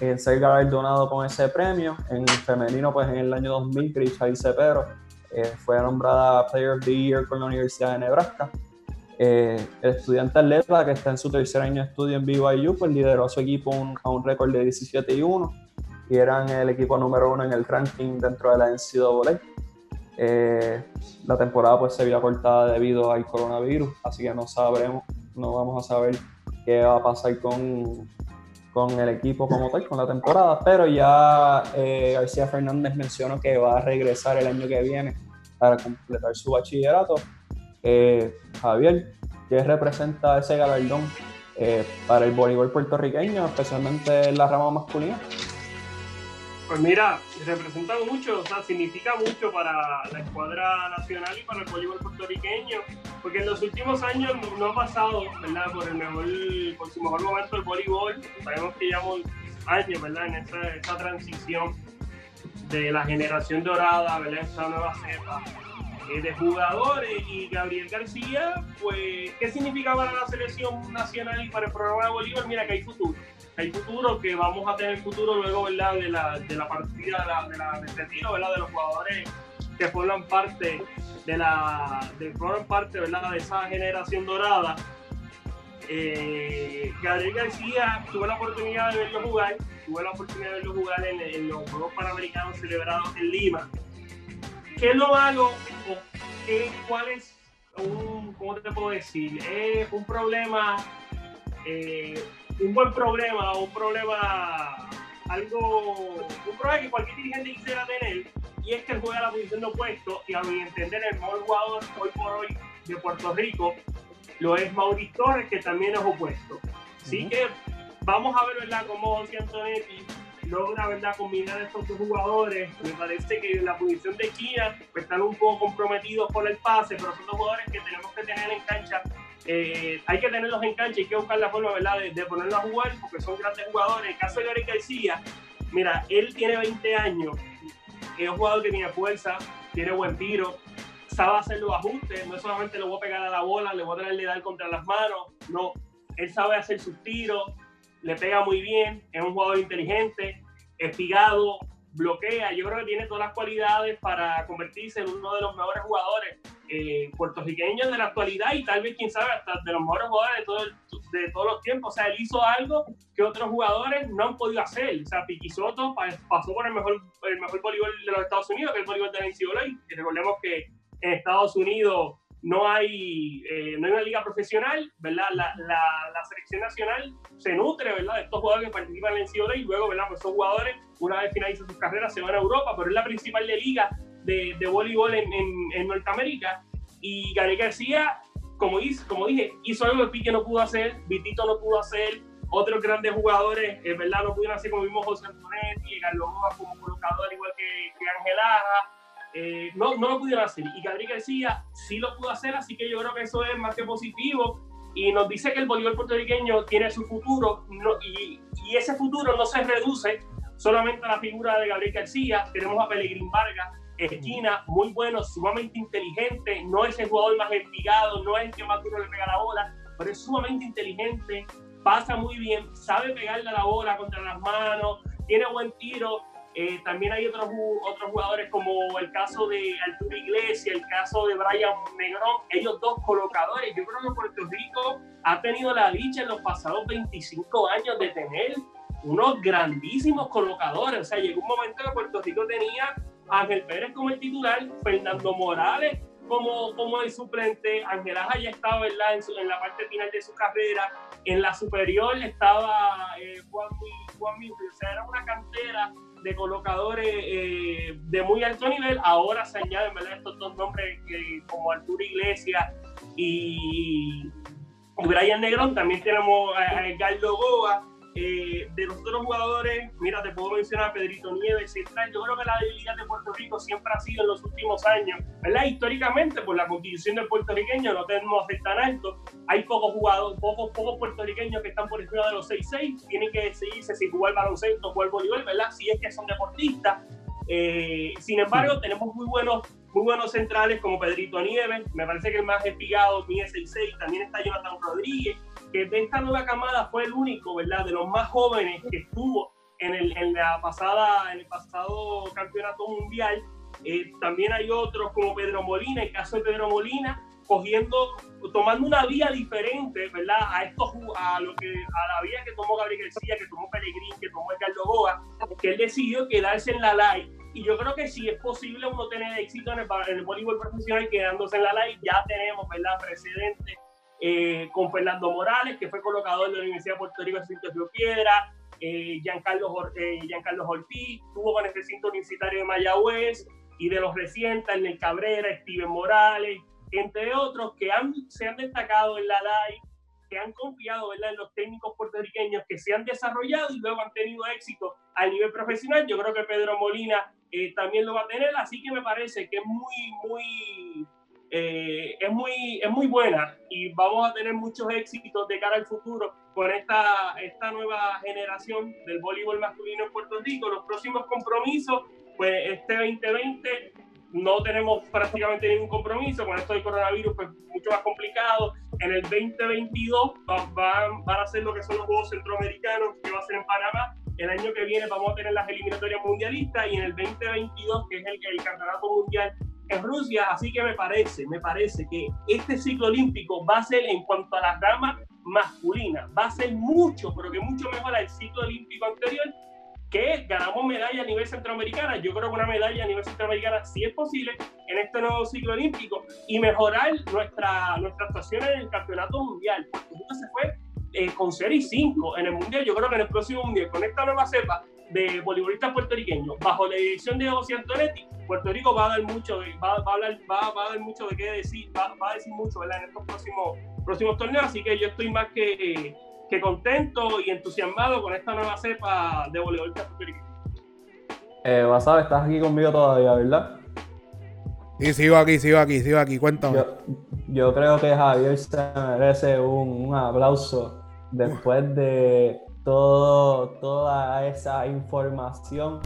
en ser galardonado con ese premio. En femenino, pues en el año 2000, Grisha Cepero eh, fue nombrada Player of the Year con la Universidad de Nebraska. Eh, el estudiante atleta que está en su tercer año de estudio en BYU, pues lideró a su equipo a un récord de 17 y 1 y eran el equipo número uno en el ranking dentro de la NCAA. Eh, la temporada pues se vio cortada debido al coronavirus, así que no sabremos, no vamos a saber qué va a pasar con, con el equipo como tal, con la temporada, pero ya eh, García Fernández mencionó que va a regresar el año que viene para completar su bachillerato eh, Javier, ¿qué representa ese galardón eh, para el voleibol puertorriqueño, especialmente en la rama masculina? Pues mira, representa mucho, o sea, significa mucho para la escuadra nacional y para el voleibol puertorriqueño, porque en los últimos años no ha pasado, ¿verdad? Por el mejor, por su mejor momento el voleibol, sabemos que llevamos años, ¿verdad? En esta, transición de la generación dorada, ¿verdad? Esta nueva cepa de jugadores y Gabriel García, pues, ¿qué significa para la selección nacional y para el programa de voleibol? Mira que hay futuro hay futuro, que vamos a tener futuro luego, ¿verdad? De la, de la partida, de la, de la, del retiro, ¿verdad? De los jugadores que forman parte de la, de, forman parte, ¿verdad? De esa generación dorada. Eh, Gabriel García tuve la oportunidad de verlo jugar, tuve la oportunidad de verlo jugar en, en los Juegos Panamericanos celebrados en Lima. ¿Qué es lo malo? qué, ¿Cuál es un, cómo te puedo decir? Es un problema eh, un buen problema, un problema, algo, un problema que cualquier dirigente quisiera tener, y es que él juega la posición de opuesto, y a mi entender el mejor jugador hoy por hoy de Puerto Rico lo es Mauricio Torres, que también es opuesto. Así que vamos a ver, ¿verdad?, cómo Antonetti logra, ¿verdad?, combinar estos dos jugadores. Me parece que la posición de esquina pues, están un poco comprometidos por el pase, pero son dos jugadores que tenemos que tener en cancha eh, hay que tenerlos en cancha y hay que buscar la forma ¿verdad? De, ponerlos a jugar porque son grandes jugadores. En el caso de Gary García, mira, él tiene 20 años, es un jugador que tiene fuerza, tiene buen tiro, sabe hacer los ajustes, no solamente le voy a pegar a la bola, le voy a traer de dar contra las manos, no, él sabe hacer sus tiros, le pega muy bien, es un jugador inteligente, espigado, bloquea, yo creo que tiene todas las cualidades para convertirse en uno de los mejores jugadores eh, puertorriqueños de la actualidad y tal vez, quién sabe, hasta de los mejores jugadores de, todo de todos los tiempos. O sea, él hizo algo que otros jugadores no han podido hacer. O sea, Piqui Soto pasó por el mejor, el mejor voleibol de los Estados Unidos, que es el voleibol de la NCAA. Y recordemos que en Estados Unidos no hay, eh, no hay una liga profesional, ¿verdad? La, la, selección nacional se nutre, ¿verdad? De estos jugadores que participan en NCAA y luego, ¿verdad? Pues son jugadores, una vez finalizan sus carreras, se van a Europa, pero es la principal liga de, de voleibol en, en, Norteamérica. Y Gary García, como, hizo, como dije, hizo algo que Pique no pudo hacer, Vitito no pudo hacer, otros grandes jugadores, eh, ¿verdad? No pudieron hacer como mismo José Antonetti, Carlos como colocador, igual que, que Ángel. Eh, no, no lo pudieron hacer. Y Gabriel García sí lo pudo hacer, así que yo creo que eso es más que positivo. Y nos dice que el voleibol puertorriqueño tiene su futuro y, y, ese futuro no se reduce solamente a la figura de Gabriel García. Tenemos a Pelegrín Vargas, esquina, muy bueno, sumamente inteligente, no es el jugador más espigado, no es el que más duro le pega la bola, pero es sumamente inteligente, pasa muy bien, sabe pegarle a la bola contra las manos, tiene buen tiro. Eh, también hay otros, otros jugadores como el caso de Arturo Iglesias, el caso de Brian Negrón, ellos dos colocadores. Yo creo que Puerto Rico ha tenido la dicha en los pasados 25 años de tener unos grandísimos colocadores. O sea, llegó un momento que Puerto Rico tenía Ángel Pérez como el titular, Fernando Morales como, como el suplente, Ángel Aja ya estaba ¿verdad? En, en, la parte final de su carrera, en la superior estaba eh, Juan, Juan o sea, era una cantera de colocadores eh, de muy alto nivel, ahora se añaden ¿verdad? estos dos nombres como Arturo Iglesias y, Brian Negrón, también tenemos a, a Goa, eh, de los otros jugadores, mira, te puedo mencionar a Pedrito Nieves, Central. Yo creo que la debilidad de Puerto Rico siempre ha sido en los últimos años, ¿verdad? Históricamente, por la constitución del puertorriqueño, no tenemos ser tan alto. Hay pocos jugadores, pocos, pocos puertorriqueños que están por encima de los 6'6. Tienen que decidirse si jugar baloncesto o jugar voleibol, ¿verdad? Si es que son deportistas. Eh, sin embargo, tenemos muy buenos, muy buenos centrales como Pedrito Nieves. Me parece que el más espigado mide 6'6. También está Jonathan Rodríguez que de esta nueva camada fue el único, ¿verdad? De los más jóvenes que estuvo en el, en la pasada, en el pasado campeonato mundial. Eh, también hay otros como Pedro Molina, el caso de Pedro Molina, cogiendo, tomando una vía diferente, ¿verdad? A estos, a lo que, a la vía que tomó Gabriel García, que tomó Pellegrín, que tomó Edgardo Goa, que él decidió quedarse en la live. Y yo creo que si es posible uno tener éxito en el, en el voleibol profesional quedándose en la live, ya tenemos, ¿verdad? Precedentes eh, con Fernando Morales, que fue colocador de la Universidad de Puerto Rico de Río Piedra, eh, Giancarlo, eh, Giancarlo Ortiz, tuvo con el recinto universitario de Mayagüez, y de los recientes, el Cabrera, Steven Morales, entre otros, que han, se han destacado en la LAI que han confiado ¿verdad? en los técnicos puertorriqueños que se han desarrollado y luego han tenido éxito a nivel profesional. Yo creo que Pedro Molina eh, también lo va a tener, así que me parece que es muy, muy, eh, es muy, es muy buena y vamos a tener muchos éxitos de cara al futuro con esta, esta nueva generación del voleibol masculino en Puerto Rico. Los próximos compromisos, pues este 2020 no tenemos prácticamente ningún compromiso, con esto del coronavirus pues mucho más complicado. En el 2022 van, van a ser lo que son los Juegos Centroamericanos, que va a ser en Panamá. El año que viene vamos a tener las eliminatorias mundialistas y en el 2022, que es el, el campeonato mundial en Rusia. Así que me parece, me parece que este ciclo olímpico va a ser en cuanto a las damas masculinas, va a ser mucho, pero que mucho mejor al ciclo olímpico anterior que ganamos medalla a nivel centroamericana. Yo creo que una medalla a nivel centroamericana sí es posible en este nuevo ciclo olímpico y mejorar nuestra, nuestra actuación en el campeonato mundial. Puerto se fue eh, con serie 5 en el mundial. Yo creo que en el próximo mundial, con esta nueva cepa de voleibolistas puertorriqueños, bajo la dirección de José Antonetti, Puerto Rico va a dar mucho, va, va, a, hablar, va, va a dar mucho de qué decir, va, va a decir mucho ¿verdad? en estos próximos, próximos torneos. Así que yo estoy más que que contento y entusiasmado con esta nueva cepa de voleibol puertorriqueño. Eh, Basado, estás aquí conmigo todavía, ¿verdad? Sí, sigo aquí, sigo aquí, sigo aquí, cuéntame. Yo, creo que Javier se merece un, aplauso después de todo, toda esa información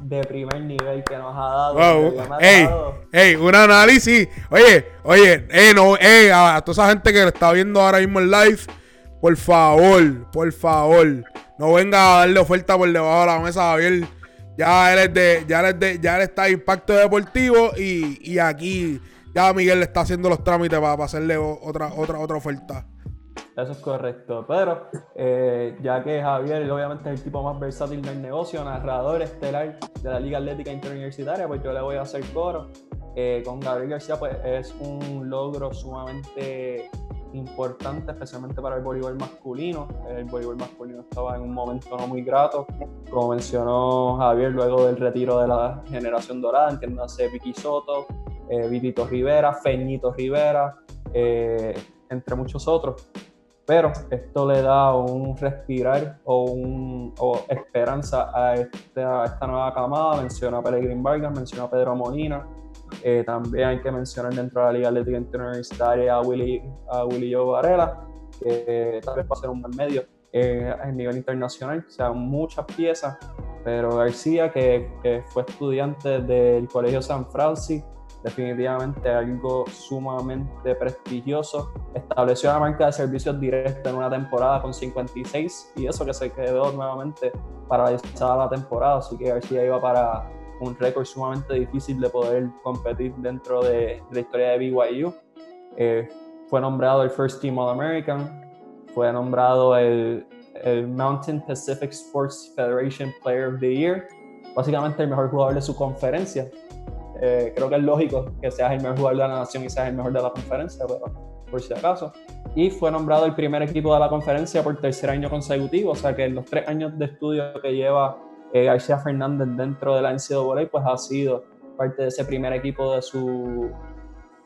de primer nivel que nos ha dado. Wow. Ey, ey, un análisis. Oye, oye, eh, no, eh, a toda esa gente que lo está viendo ahora mismo en live por favor, por favor, no venga a darle oferta por debajo de la mesa, Javier. Ya él es de, ya él, de, ya él está Impacto Deportivo y, aquí ya Miguel le está haciendo los trámites para, hacerle otra, otra, otra oferta. Eso es correcto. Pero eh, ya que Javier obviamente es el tipo más versátil del negocio, narrador estelar de la Liga Atlética Interuniversitaria, pues yo le voy a hacer coro. Eh, con Gabriel García pues es un logro sumamente importante, especialmente para el voleibol masculino. El voleibol masculino estaba en un momento no muy grato, como mencionó Javier, luego del retiro de la generación dorada, entiéndase Vicky Soto, eh, Vitito Rivera, Feñito Rivera, eh, entre muchos otros. Pero esto le da un respirar o, un, o esperanza a esta, a esta nueva camada. Menciona a Pellegrin Vargas, menciona a Pedro Molina, eh, también hay que mencionar dentro de la Liga Atlética Interuniversitaria a Willy, a Willy Joe Varela, que tal vez va a ser un buen medio eh, a nivel internacional. O sea, muchas piezas, pero García, que, que fue estudiante del Colegio San Francisco, definitivamente algo sumamente prestigioso. Estableció la marca de servicios directos en una temporada con 56 y eso que se quedó nuevamente paralizada la temporada, así que García iba para un récord sumamente difícil de poder competir dentro de, la historia de BYU. Eh, fue nombrado el First Team All American, fue nombrado el, el, Mountain Pacific Sports Federation Player of the Year, básicamente el mejor jugador de su conferencia. Eh, creo que es lógico que seas el mejor jugador de la nación y seas el mejor de la conferencia, pero por si acaso. Y fue nombrado el primer equipo de la conferencia por tercer año consecutivo, o sea que en los tres años de estudio que lleva García Fernández dentro de la NCAA pues ha sido parte de ese primer equipo de su,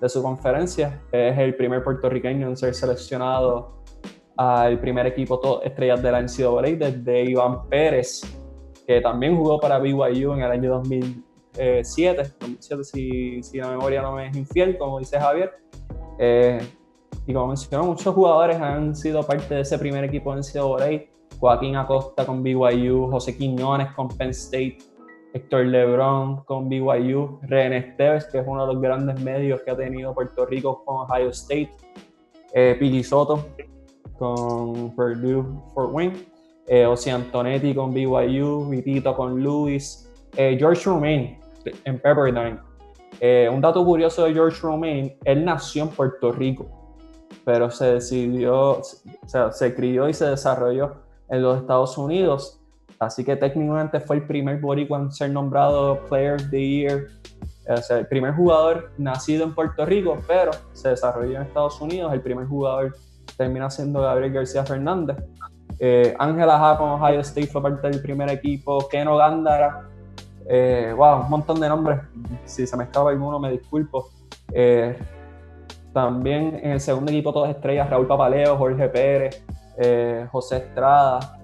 de su conferencia. Es el primer puertorriqueño en ser seleccionado al primer equipo todo estrellas de la NCAA desde Iván Pérez, que también jugó para BYU en el año 2007, 2007 si, si la memoria no me es infiel, como dice Javier. Eh, y como mencionó, muchos jugadores han sido parte de ese primer equipo de NCAA Joaquín Acosta con BYU, José Quiñones con Penn State, Héctor Lebron con BYU, René Esteves, que es uno de los grandes medios que ha tenido Puerto Rico con Ohio State, eh, Soto con Purdue Fort Wayne, eh, Antonetti con BYU, Vitito con Lewis, eh, George Romain en Pepperdine. Eh, un dato curioso de George Romain, él nació en Puerto Rico, pero se decidió, o sea, se crió y se desarrolló en los Estados Unidos. Así que técnicamente fue el primer boricua en ser nombrado Player of the Year, o sea, el primer jugador nacido en Puerto Rico, pero se desarrolló en Estados Unidos. El primer jugador termina siendo Gabriel García Fernández. Eh, Ángela Ha con Ohio State fue parte del primer equipo. Keno Gándara, eh, wow, un montón de nombres. Si se me escapa alguno, me disculpo. Eh, También en el segundo equipo todas estrellas, Raúl Papaleo, Jorge Pérez, eh, José Estrada,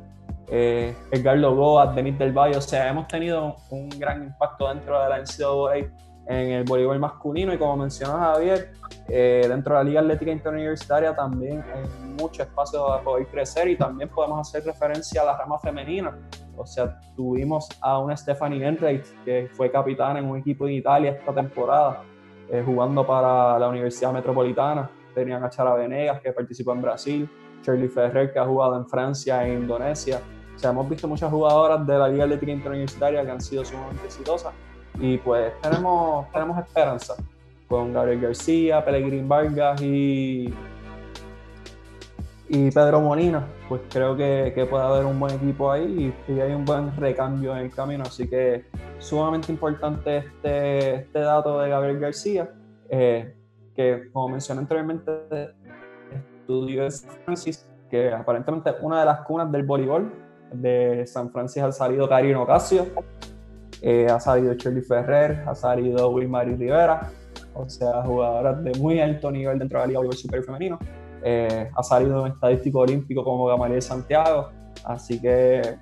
eh, Edgar Logoa, Denis Del Valle. O sea, hemos tenido un gran impacto dentro de la NCAA en el voleibol masculino y como mencionó Javier, eh, dentro de la Liga Atlética Interuniversitaria también hay mucho espacio para poder crecer y también podemos hacer referencia a la rama femenina. O sea, tuvimos a una Stephanie Enright que fue capitana en un equipo de Italia esta temporada, eh, jugando para la Universidad Metropolitana. Tenían a Chara Venegas que participó en Brasil, Shirley Ferrer que ha jugado en Francia e Indonesia. O sea, hemos visto muchas jugadoras de la Liga Atlética Interuniversitaria que han sido sumamente exitosas y pues tenemos, tenemos esperanza con Gabriel García, Pellegrín Vargas y, y Pedro Molina. Pues creo que, que, puede haber un buen equipo ahí y, hay un buen recambio en el camino. Así que sumamente importante este, este dato de Gabriel García, eh, que como mencioné anteriormente, estudió en San Francisco, que aparentemente una de las cunas del voleibol de San Francisco ha salido Karino Ocasio eh, ha salido Shirley Ferrer, ha salido Wilmary Rivera, o sea, jugadoras de muy alto nivel dentro de la Liga Voleibol Super Femenino. Eh, ha salido un estadístico olímpico como Gamaliel Santiago, así que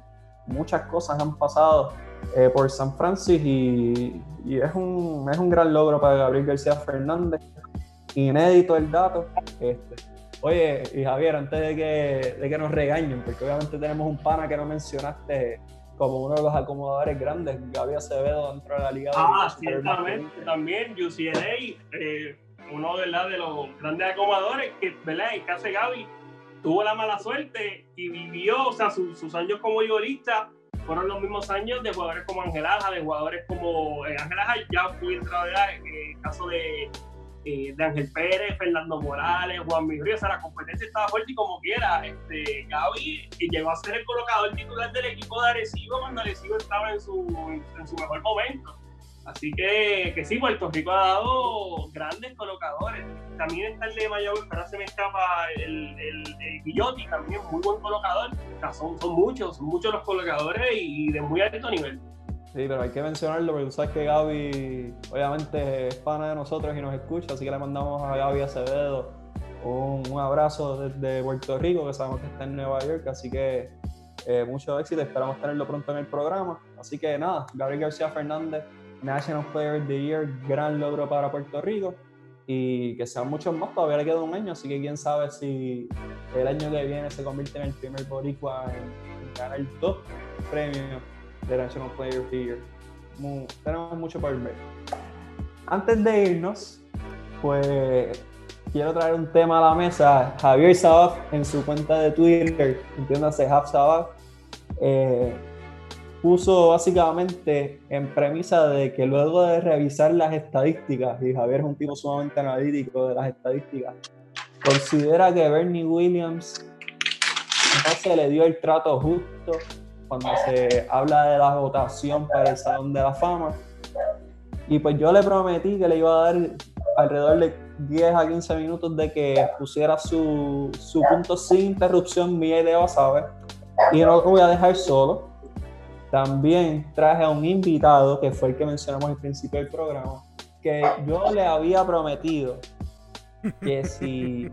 muchas cosas han pasado eh, por San Francisco y, es, un, es un gran logro para Gabriel García Fernández. Inédito el dato. Este. Oye, y Javier, antes de que, de que nos regañen, porque obviamente tenemos un pana que no mencionaste como uno de los acomodadores grandes, Gaby Acevedo dentro de la liga. Ah, ciertamente, también UCLA, eh, uno de los grandes acomodadores que, ¿verdad? En caso de Gaby, tuvo la mala suerte y vivió, o sea, sus años como futbolista fueron los mismos años de jugadores como Ángel Aja, de jugadores como eh, Ángel Aja ya fui entrado en el caso de eh, de Ángel Pérez, Fernando Morales, Juan Miguel, o sea, la competencia estaba fuerte y como quiera, este, Gaby llegó a ser el colocador titular del equipo de Arecibo cuando Arecibo estaba en su, en su mejor momento. Así que, que sí, Puerto Rico ha dado grandes colocadores. También está el de Mayagüez, pero se me escapa el, el, el Guillotti, también muy buen colocador. O sea, son, son muchos, son muchos los colocadores y de muy alto nivel. Sí, pero hay que mencionarlo porque tú sabes que Gaby obviamente es pana de nosotros y nos escucha, así que le mandamos a Gaby Acevedo un, un abrazo desde Puerto Rico, que sabemos que está en Nueva York, así que eh, mucho éxito, esperamos tenerlo pronto en el programa. Así que nada, Gabriel García Fernández, National Player of the Year, gran logro para Puerto Rico y que sean muchos más, todavía le queda un año, así que quién sabe si el año que viene se convierte en el primer boricua en, en ganar dos premios de National Player of the Year. tenemos mucho por ver. Antes de irnos, pues quiero traer un tema a la mesa. Javier Sabaf en su cuenta de Twitter, entiéndase, Half Sabaf, eh, puso básicamente en premisa de que luego de revisar las estadísticas, y Javier es un tipo sumamente analítico de las estadísticas, considera que Bernie Williams no se le dio el trato justo cuando se habla de la votación para el Salón de la Fama. Y pues yo le prometí que le iba a dar alrededor de 10 a 15 minutos de que pusiera su, su punto sin interrupción mía y de ¿sabes? Y no lo voy a dejar solo. También traje a un invitado, que fue el que mencionamos al principio del programa, que yo le había prometido que si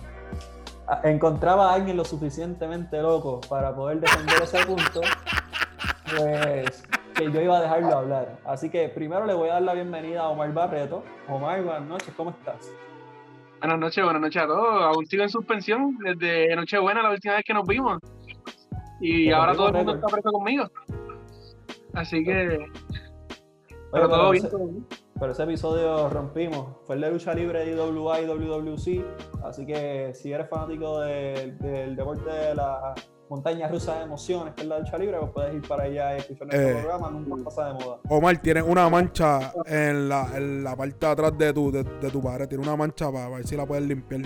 encontraba a alguien lo suficientemente loco para poder defender ese punto, pues que yo iba a dejarlo hablar. Así que primero le voy a dar la bienvenida a Omar Barreto. Omar, buenas noches, ¿cómo estás? Buenas noches, buenas noches a todos. Aún sigo en suspensión desde Nochebuena, la última vez que nos vimos. Y ahora todo el mundo está preso conmigo. Así que. pero todo bien, todo bien. Pero ese episodio rompimos. Fue el de lucha libre de IWA y WWC. Así que si eres fanático del deporte de la montaña rusa de emociones, que es la lucha libre, pues puedes ir para allá y escuchar nuestro eh, programa. Nunca pasa de moda. Omar, tienes una mancha en la, en la parte de atrás de tu, de, tu padre. Tiene una mancha para ver si la puedes limpiar.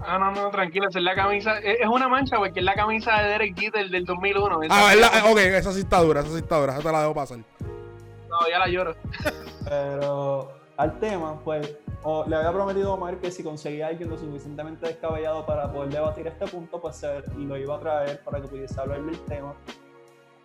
Ah, no, no, tranquila, es la camisa. Es una mancha porque es la camisa de Derek Jeter del 2001. Ah, es la, ok, esa sí está dura, esa sí está dura, esa te la dejo pasar. No, ya la lloro. Pero al tema, pues le había prometido a Omar que si conseguía alguien lo suficientemente descabellado para poder debatir este punto, pues lo iba a traer para que pudiese hablar del tema.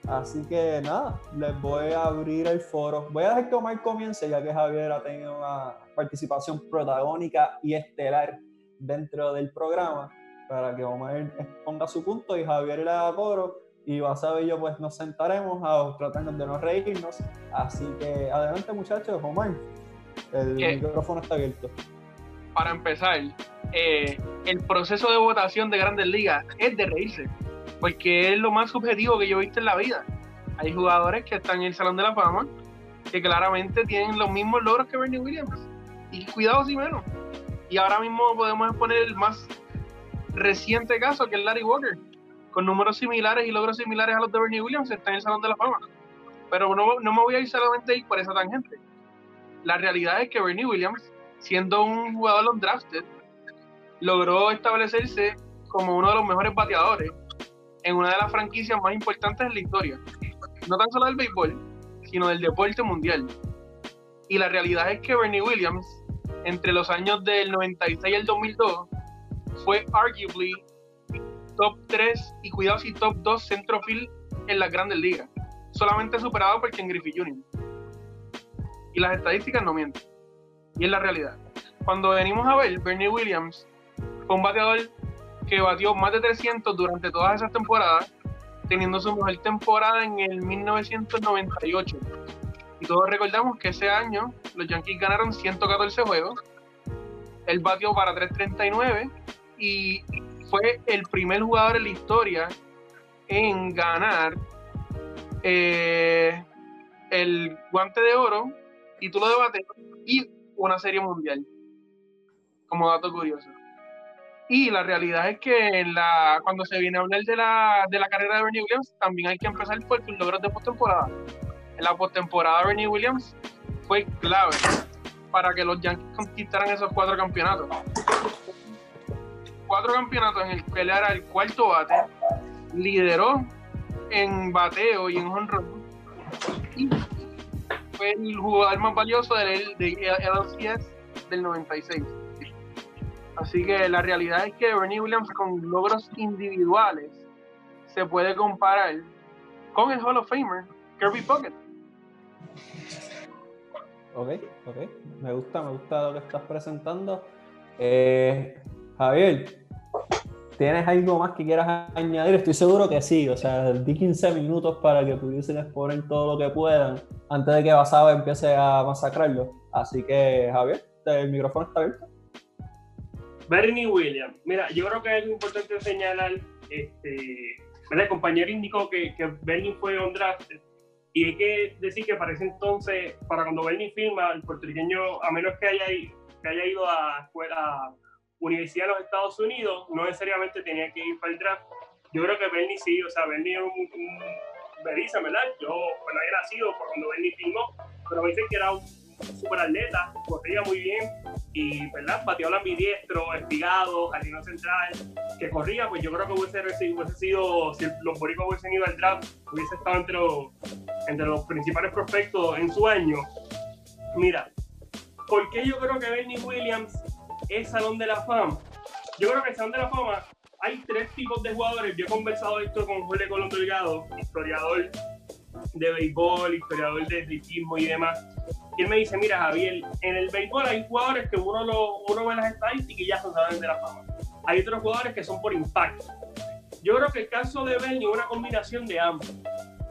Así que nada, les voy a abrir el foro. Voy a dejar que Omar comience, ya que Javier ha tenido una, participación protagónica y estelar dentro del programa para que Omar ponga su punto y Javier le haga coro y Basabe y yo pues nos sentaremos a tratarnos de no reírnos. Así que adelante muchachos, Omar, el micrófono está abierto. Para empezar, eh, el proceso de votación de Grandes Ligas es de reírse, porque es lo más subjetivo que yo he visto en la vida. Hay jugadores que están en el Salón de la Fama que claramente tienen los mismos logros que Bernie Williams. Y cuidado si menos. Y ahora mismo podemos poner el más reciente caso, que es Larry Walker, con números similares y logros similares a los de Bernie Williams, está en el Salón de la Fama. Pero no, no me voy a ir solamente por esa tangente. La realidad es que Bernie Williams, siendo un jugador undrafted, logró establecerse como uno de los mejores bateadores en una de las franquicias más importantes en la historia. No tan solo del béisbol, sino del deporte mundial. Y la realidad es que Bernie Williams, entre los años del 96 y el 2002, fue arguably top 3 y cuidado si top 2 centrofield en las grandes ligas, solamente superado por Ken Griffey Jr. Y las estadísticas no mienten. Y es la realidad. Cuando venimos a ver, Bernie Williams fue un bateador que batió más de 300 durante todas esas temporadas, teniendo su mejor temporada en el 1998. Y todos recordamos que ese año los Yankees ganaron 114 juegos. Él batió para 339 y fue el primer jugador en la historia en ganar eh, el guante de oro, título de bateo y una serie mundial. Como dato curioso. Y la realidad es que cuando se viene a hablar de la, de la carrera de Bernie Williams, también hay que empezar por sus logros de postemporada. La postemporada, Bernie Williams fue clave para que los Yankees conquistaran esos cuatro campeonatos. Cuatro campeonatos en el que él era el cuarto bate, lideró en bateo y en honrón. Y fue el jugador más valioso del, de del 96. Así que la realidad es que Bernie Williams con logros individuales se puede comparar con el Hall of Famer Kirby Puckett. Ok, ok. Me gusta, me gusta lo que estás presentando. Eh, Javier, ¿tienes algo más que quieras añadir? Estoy seguro que sí. O sea, di 15 minutos para que pudiesen exponer todo lo que puedan antes de que Basaba empiece a masacrarlo. Así que, Javier, el micrófono está abierto. Bernie Williams. Mira, yo creo que es importante señalar, este, el compañero indicó que, Bernie fue on draft y hay que decir que para ese entonces, para cuando Bernie firma, el puertorriqueño, a menos que haya, que haya ido a escuela, universidad en los Estados Unidos, no necesariamente tenía que ir para el draft. Yo creo que Bernie sí, o sea, Bernie es un, un ¿verdad? Yo no había nacido por cuando Bernie firmó, pero me dicen que era un super atleta, corría muy bien y, ¿verdad? Bateó la ambidiestro, espigado, jardino central, que corría, pues yo creo que hubiese, hubiese sido, si los boricos hubiesen ido al draft, hubiese estado entre los, entre los principales prospectos en su año. Mira, ¿por qué yo creo que Bernie Williams es Salón de la Fama? Yo creo que el Salón de la Fama hay tres tipos de jugadores. Yo he conversado esto con Jorge Colón Delgado, historiador de béisbol, historiador de atletismo y demás. Y él me dice, mira Javier, en el béisbol hay jugadores que uno, lo, uno ve las estadísticas y ya son saben de la fama. Hay otros jugadores que son por impacto. Yo creo que el caso de Bernie es una combinación de ambos.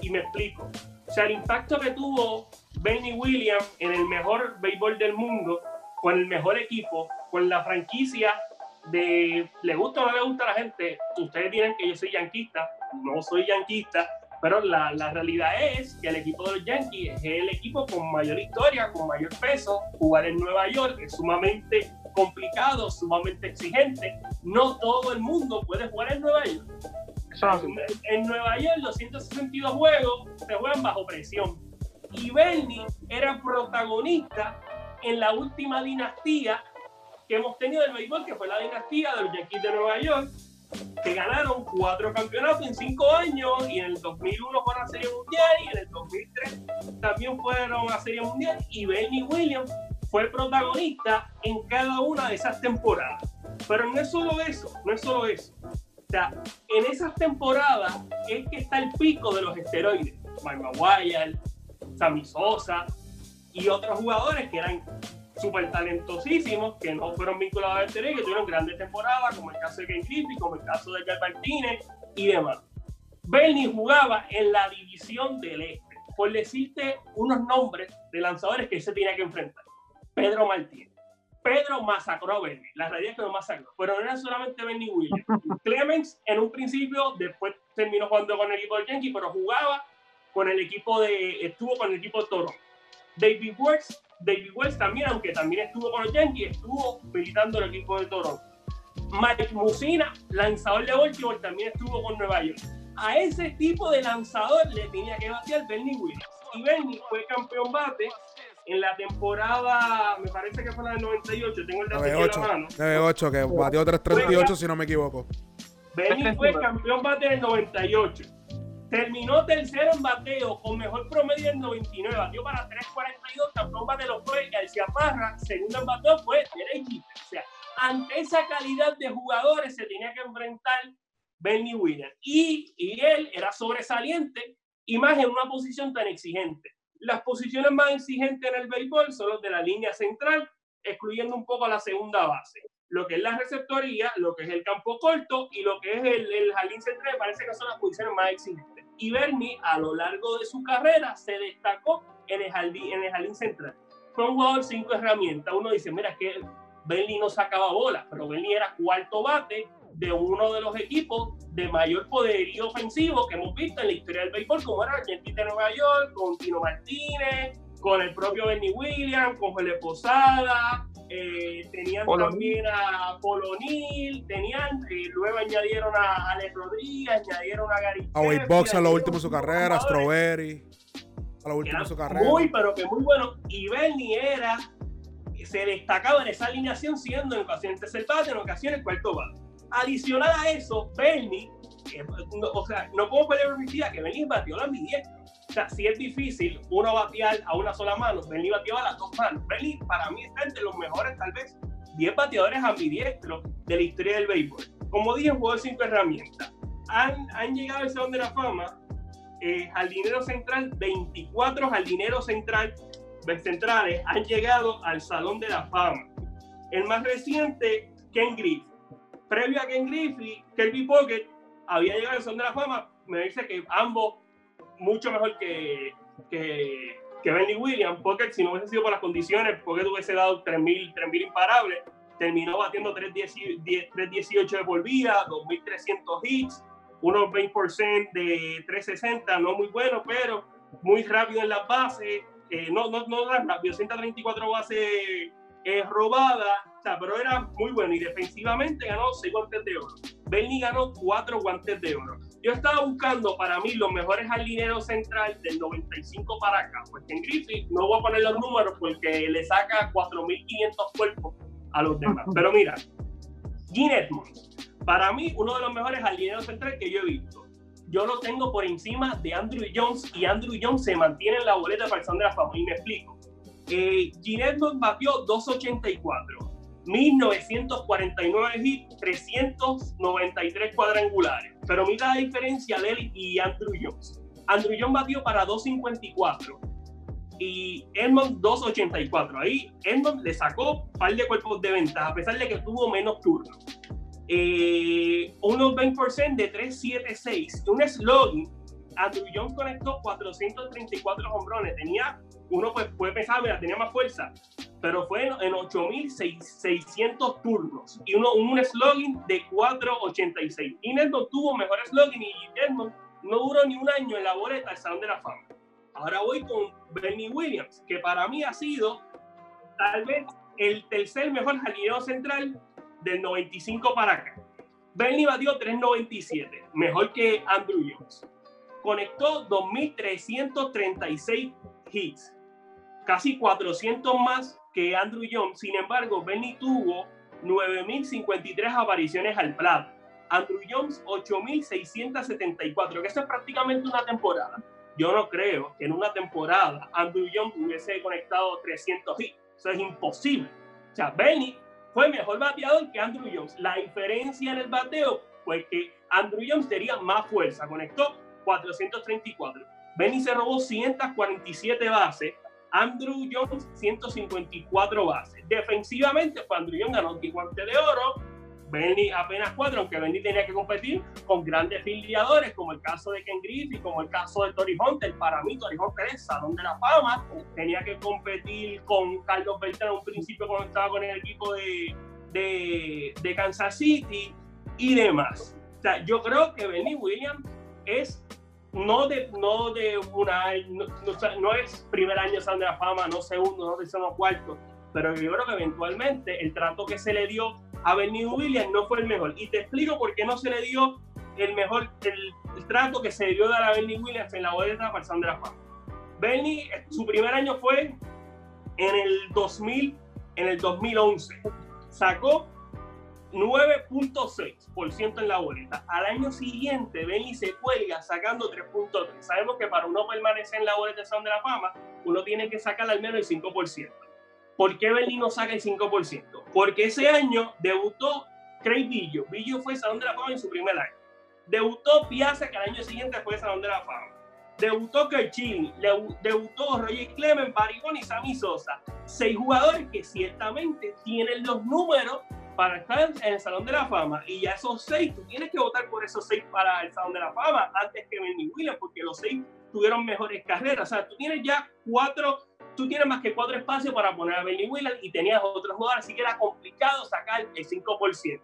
Y me explico. O sea, el impacto que tuvo Bernie Williams en el mejor béisbol del mundo, con el mejor equipo, con la franquicia de le gusta o no le gusta a la gente, ustedes dirán que yo soy yanquista, no soy yanquista, pero la, la, realidad es que el equipo de los Yankees es el equipo con mayor historia, con mayor peso. Jugar en Nueva York es sumamente complicado, sumamente exigente. No todo el mundo puede jugar en Nueva York. En, Nueva York los 162 juegos se juegan bajo presión. Y Bernie era protagonista en la última dinastía que hemos tenido del béisbol, que fue la dinastía de los Yankees de Nueva York, que ganaron cuatro campeonatos en cinco años y en el 2001 fueron a Serie Mundial y en el 2003 también fueron a Serie Mundial y Bernie Williams fue protagonista en cada una de esas temporadas. Pero no es solo eso, no es solo eso. O sea, en esas temporadas es que está el pico de los esteroides. Mike Maguire, Sammy Sosa y otros jugadores que eran súper talentosísimos que no fueron vinculados a este que tuvieron grandes temporadas, como el caso de Ken Griffey, como el caso de Gael Martínez y demás. Bernie jugaba en la división del Este. Por decirte unos nombres de lanzadores que él se tenía que enfrentar. Pedro Martínez. Pedro masacró a Bernie. La realidad es que lo masacró. Pero no era solamente Bernie Williams. Clemens en un principio, después terminó jugando con el equipo de Yankee, pero jugaba con el equipo de, estuvo con el equipo de Toro. David Wells, David Wells también, aunque también estuvo con los Yankees, estuvo visitando el equipo de Toronto. Mike Musina, lanzador de Baltimore, también estuvo con Nueva York. A ese tipo de lanzador le tenía que batear Bernie Williams. Y Bernie fue campeón bate en la temporada, me parece que fue la del 98, tengo el dato en la mano. 98, que batió 338 si no me equivoco. Bernie fue campeón bate en el 98 Terminó tercero en bateo con mejor promedio en 99. Batió para 3.42. Campeón bateo fue García Parra. Segundo en bateo fue derechito. O sea, ante esa calidad de jugadores se tenía que enfrentar Bernie Williams. Y, y él era sobresaliente y más en una posición tan exigente. Las posiciones más exigentes en el béisbol son las de la línea central, excluyendo un poco la segunda base lo que es la receptoría, lo que es el campo corto y lo que es el, el jardín central, parece que son las posiciones más exigentes. Y Bernie, a lo largo de su carrera, se destacó en el jardín, en el jardín central. Fue un jugador cinco herramientas. Uno dice, mira, es que Bernie no sacaba bola, pero Bernie era cuarto bate de uno de los equipos de mayor poderío ofensivo que hemos visto en la historia del béisbol, como era el Yankees de Nueva York, con Tino Martínez, con el propio Bernie Williams, con José Posada, eh, tenían también a Polonil, tenían, eh, luego añadieron a Alex Rodríguez, añadieron a Gary. A Wade Box a lo último de su carrera, Strawberry, a lo último de su carrera. Muy, pero que muy bueno. Y Bernie era, se destacaba en esa alineación siendo en ocasiones tercer bate, en ocasiones cuarto bate. Adicional a eso, Bernie, o sea, no puedo perder la que Bernie batió la mi o sea, si es difícil uno batear a una sola mano, Benny bateó a las dos manos. Benny para mí está entre los mejores, tal vez 10 bateadores ambidiestros de la historia del béisbol. Como dije, jugó cinco herramientas. Han, han llegado al Salón de la Fama eh, jardinero central, 24 jardineros central, centrales han llegado al Salón de la Fama. El más reciente, Ken Griffey. Previo a Ken Griffey, Kirby Pocket había llegado al Salón de la Fama. Me dice que ambos mucho mejor que, que, que Benny Williams, porque si no hubiese sido por las condiciones, porque hubiese dado 3.000 3.000 imparables, terminó batiendo 3.18 de por vida, 2.300 hits, unos 20% de 360, no muy bueno, pero muy rápido en las bases, eh, no, no, no rápido, 134 bases eh, robadas, o sea, pero era muy bueno y defensivamente ganó 6 guantes de oro. Benny ganó 4 guantes de oro. Yo estaba buscando para mí los mejores jardineros central del 95 para acá, porque en Griffith no voy a poner los números porque le saca 4.500 cuerpos a los demás. Pero mira, Gene Edmonds, para mí uno de los mejores jardineros centrales que yo he visto. Yo lo tengo por encima de Andrew Jones y Andrew Jones se mantiene en la boleta para el Salón de la Fama y me explico. Eh, Gene Edmonds batió 284 1949 hits, 393 cuadrangulares. Pero mira la diferencia de él y Andrew Jones. Andrew Jones batió para 254 y Edmond 284. Ahí Edmond le sacó un par de cuerpos de ventaja, a pesar de que tuvo menos turnos. Eh, unos 20% de 376. Un slogan. Andrew Jones conectó 434 hombrones. Tenía uno pues, puede pensar, mira, tenía más fuerza, pero fue en, 8.600 turnos y uno, un slogan de 4.86. Y Nelson tuvo mejor slogan y Edmond no duró ni un año en la boleta del Salón de la Fama. Ahora voy con Bernie Williams, que para mí ha sido tal vez el tercer mejor jardinero central del 95 para acá. Bernie batió 3.97, mejor que Andrew Jones. Conectó 2.336 hits casi 400 más que Andrew Jones. Sin embargo, Benny tuvo 9.053 apariciones al plato. Andrew Jones 8.674, que eso es prácticamente una temporada. Yo no creo que en una temporada Andrew Jones hubiese conectado 300 hits. Eso es imposible. O sea, Benny fue mejor bateador que Andrew Jones. La diferencia en el bateo fue que Andrew Jones tenía más fuerza, conectó 434. Benny se robó 147 bases Andrew Jones 154 bases. Defensivamente, pues Andrew Jones ganó el guante de oro, Benny apenas cuatro, aunque Benny tenía que competir con grandes filiadores, como el caso de Ken Griffey, como el caso de Tori Hunter. Para mí, Tori Hunter es Salón de la Fama. Tenía que competir con Carlos Beltrán en un principio cuando estaba con el equipo de, de, de Kansas City y demás. O sea, yo creo que Benny Williams es no de, no de una no, es primer año de la Fama, no segundo, no tercero, cuarto, pero yo creo que eventualmente el trato que se le dio a Benny Williams no fue el mejor. Y te explico por qué no se le dio el mejor, el, trato que se dio dar a Benny Williams en la boleta para el de la Fama. Benny, su primer año fue en el 2000, en el 2011. Sacó 9.6% en la boleta. Al año siguiente, Benny se cuelga sacando 3.3. Sabemos que para uno permanecer en la boleta de Salón de la Fama, uno tiene que sacar al menos el 5%. ¿Por qué Benny no saca el 5%? Porque ese año debutó Craig Billo. Billo fue Salón de la Fama en su primer año. Debutó Piazza, que al año siguiente fue Salón de la Fama. Debutó Kerchini, debutó Roger Clement, Barigón y Sammy Sosa. Seis jugadores que ciertamente tienen los números para estar en el Salón de la Fama. Y ya esos seis, tú tienes que votar por esos seis para el Salón de la Fama antes que Benny Williams, porque los seis tuvieron mejores carreras. O sea, tú tienes ya cuatro tú tienes más que cuatro espacios para poner a Benny Williams y tenías otros jugadores, así que era complicado sacar el 5%.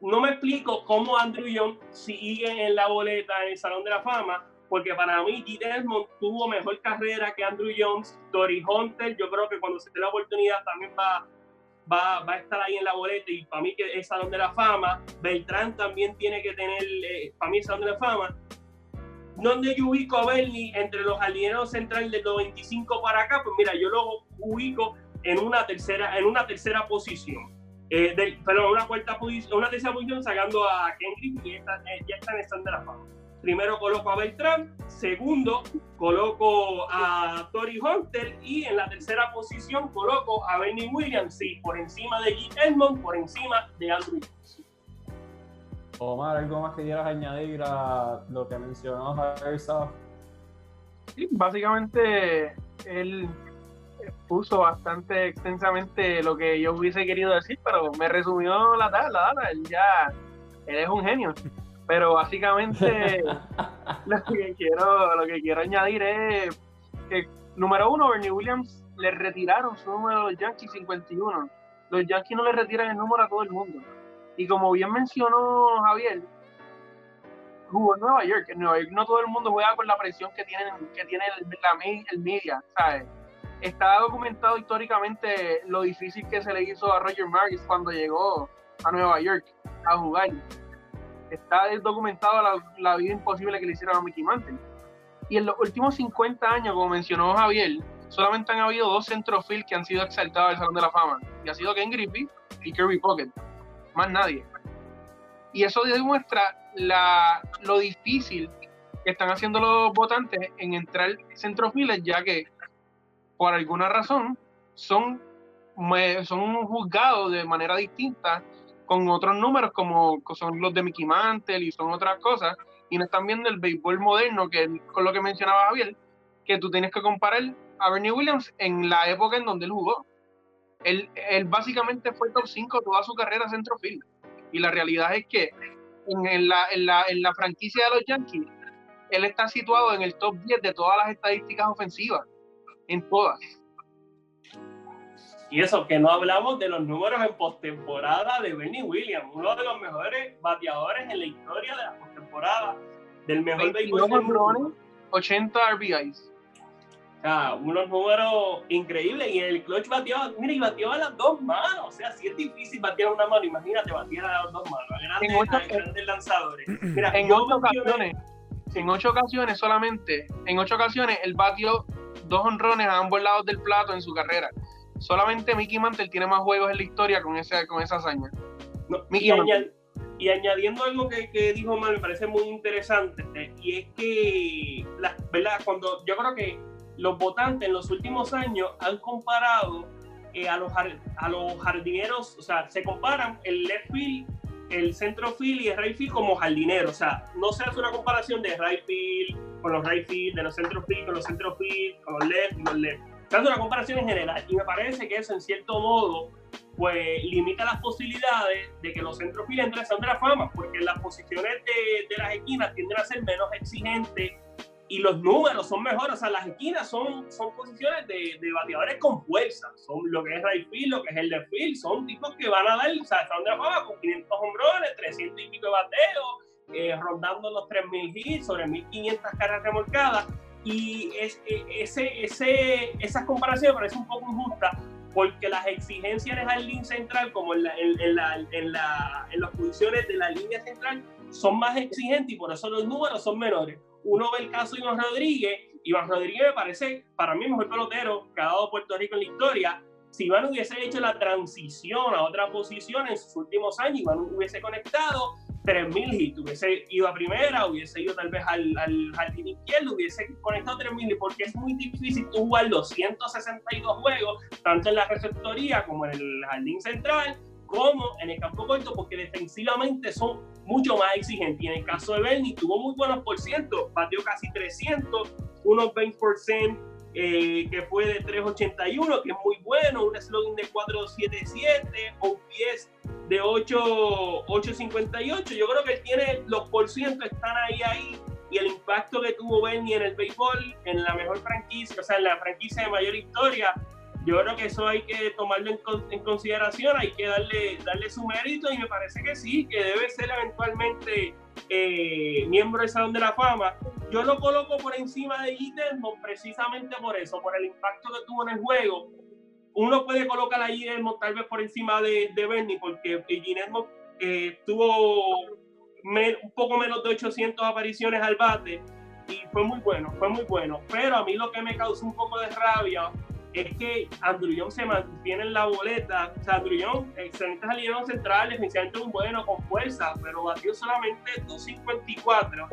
No me explico cómo Andrew Young sigue en la boleta en el Salón de la Fama, porque para mí G. Desmond tuvo mejor carrera que Andrew Jones, Tori Hunter, yo creo que cuando se dé la oportunidad también va, va, va, a estar ahí en la boleta y para mí que es Salón de la Fama, Beltrán también tiene que tener, eh, para mí Salón de la Fama, ¿Dónde yo ubico a Bernie entre los alineados centrales del 95 para acá? Pues mira, yo lo ubico en una tercera, en una tercera posición. Eh, del, perdón, una cuarta posición, una tercera posición sacando a Kendrick y esta, eh, ya está en el stand de la fama. Primero coloco a Beltrán, segundo coloco a Tori Hunter y en la tercera posición coloco a Benny Williams, sí, por encima de G. Edmond, por encima de Andrew Omar, ¿algo más que quieras añadir a lo que mencionó Airsoft? Sí, básicamente él puso bastante extensamente lo que yo hubiese querido decir, pero me resumió la data, él ya, él es un genio. Pero básicamente lo que quiero, lo que quiero añadir es que número uno, Bernie Williams le retiraron su número a los Yankees 51. Los Yankees no le retiran el número a todo el mundo y como bien mencionó Javier, jugó en Nueva York. En Nueva York no todo el mundo juega con la presión que tiene, que tiene el, el media, ¿sabes? Está documentado históricamente lo difícil que se le hizo a Roger Maris cuando llegó a Nueva York a jugar. Está documentado la, la vida imposible que le hicieron a Mickey Mantle. Y en los últimos 50 años, como mencionó Javier, solamente han habido dos centrofield que han sido exaltados al Salón de la Fama. Y ha sido Ken Griffey y Kirby Pocket más nadie. Y eso demuestra la, lo difícil que están haciendo los votantes en entrar centrofiles, ya que por alguna razón son, son juzgados de manera distinta con otros números como son los de Mickey Mantle y son otras cosas, y no están viendo el béisbol moderno, que con lo que mencionaba Javier, que tú tienes que comparar a Bernie Williams en la época en donde él jugó él, básicamente fue top 5 toda su carrera centrofield. Y la realidad es que en, la, en, la, en la franquicia de los Yankees, él está situado en el top 10 de todas las estadísticas ofensivas. En todas. Y eso, que no hablamos de los números en postemporada de Benny Williams, uno de los mejores bateadores en la historia de la postemporada, del mejor béisbol. 80 RBIs unos números increíbles. Y el clutch batió, mira, y batió a las dos manos. O sea, si es difícil batear una mano, imagínate batear a las dos manos. A grandes, grandes lanzadores. Mira, en ocho ocasiones, en ocho ocasiones solamente, en ocho ocasiones, él batió dos honrones a ambos lados del plato en su carrera. Solamente Mickey Mantle tiene más juegos en la historia con, ese, con esa hazaña. y, añadiendo algo que, que, dijo Mal, me parece muy interesante, eh, y es que, la, ¿verdad? Cuando yo creo que los votantes en los últimos años han comparado eh, a, los, a los jardineros, o sea, se comparan el left field, el centro field y el right field como jardineros. O sea, no se hace una comparación de right field con los right field, de los centro field con los centro field, con los left y los left. Dando una comparación en general. Y me parece que eso, en cierto modo, pues limita las posibilidades de que los centros entren sean de la fama, porque las posiciones de, de las esquinas tienden a ser menos exigentes y los números son mejores. O sea, las esquinas son, son posiciones de, de bateadores con fuerza. Son lo que es right field, lo que es el left field. Son tipos que van a dar, o sea, están de la fama con 500 hombrones, 300 y pico de bateo, eh, rondando los 3.000 hits, sobre 1.500 cargas remolcadas. Y es, e, ese, ese, esas comparaciones me parecen un poco injustas porque las exigencias en el jardín central, como en, la, en, la, en, la, en las posiciones de la línea central, son más exigentes y por eso los números son menores uno ve el caso de Iván Rodríguez, Iván Rodríguez me parece para mí el mejor pelotero que ha dado Puerto Rico en la historia. Si Iván hubiese hecho la transición a otra posición en sus últimos años, Iván hubiese conectado 3.000 hits, hubiese ido a primera, hubiese ido tal vez al, al jardín izquierdo, hubiese conectado 3.000 hits, porque es muy difícil tú jugar 262 juegos, tanto en la receptoría como en el jardín central, como en el campo corto, porque defensivamente son mucho más exigentes. Y en el caso de Bernie, tuvo muy buenos por ciento, batió casi 300, unos 20%. Eh, que fue de 3.81, que es muy bueno, un slogan de 4.77, OPS de 8.58. Yo creo que tiene los porcientos están ahí, ahí, y el impacto que tuvo Bernie en el béisbol, en la mejor franquicia, o sea, en la franquicia de mayor historia, yo creo que eso hay que tomarlo en, consideración, hay que darle, darle su mérito y me parece que sí, que debe ser eventualmente eh, miembro del Salón de la Fama. Yo lo coloco por encima de Guillermo precisamente por eso, por el impacto que tuvo en el juego. Uno puede colocar a Guillermo tal vez por encima de, de Bernie, porque Guillermo eh, tuvo un poco menos de 800 apariciones al bate y fue muy bueno, fue muy bueno. Pero a mí lo que me causó un poco de rabia es que Andrew se mantiene en la boleta. O sea, Young, excelente alineado central, definitivamente un bueno, con fuerza, pero batió solamente 2.54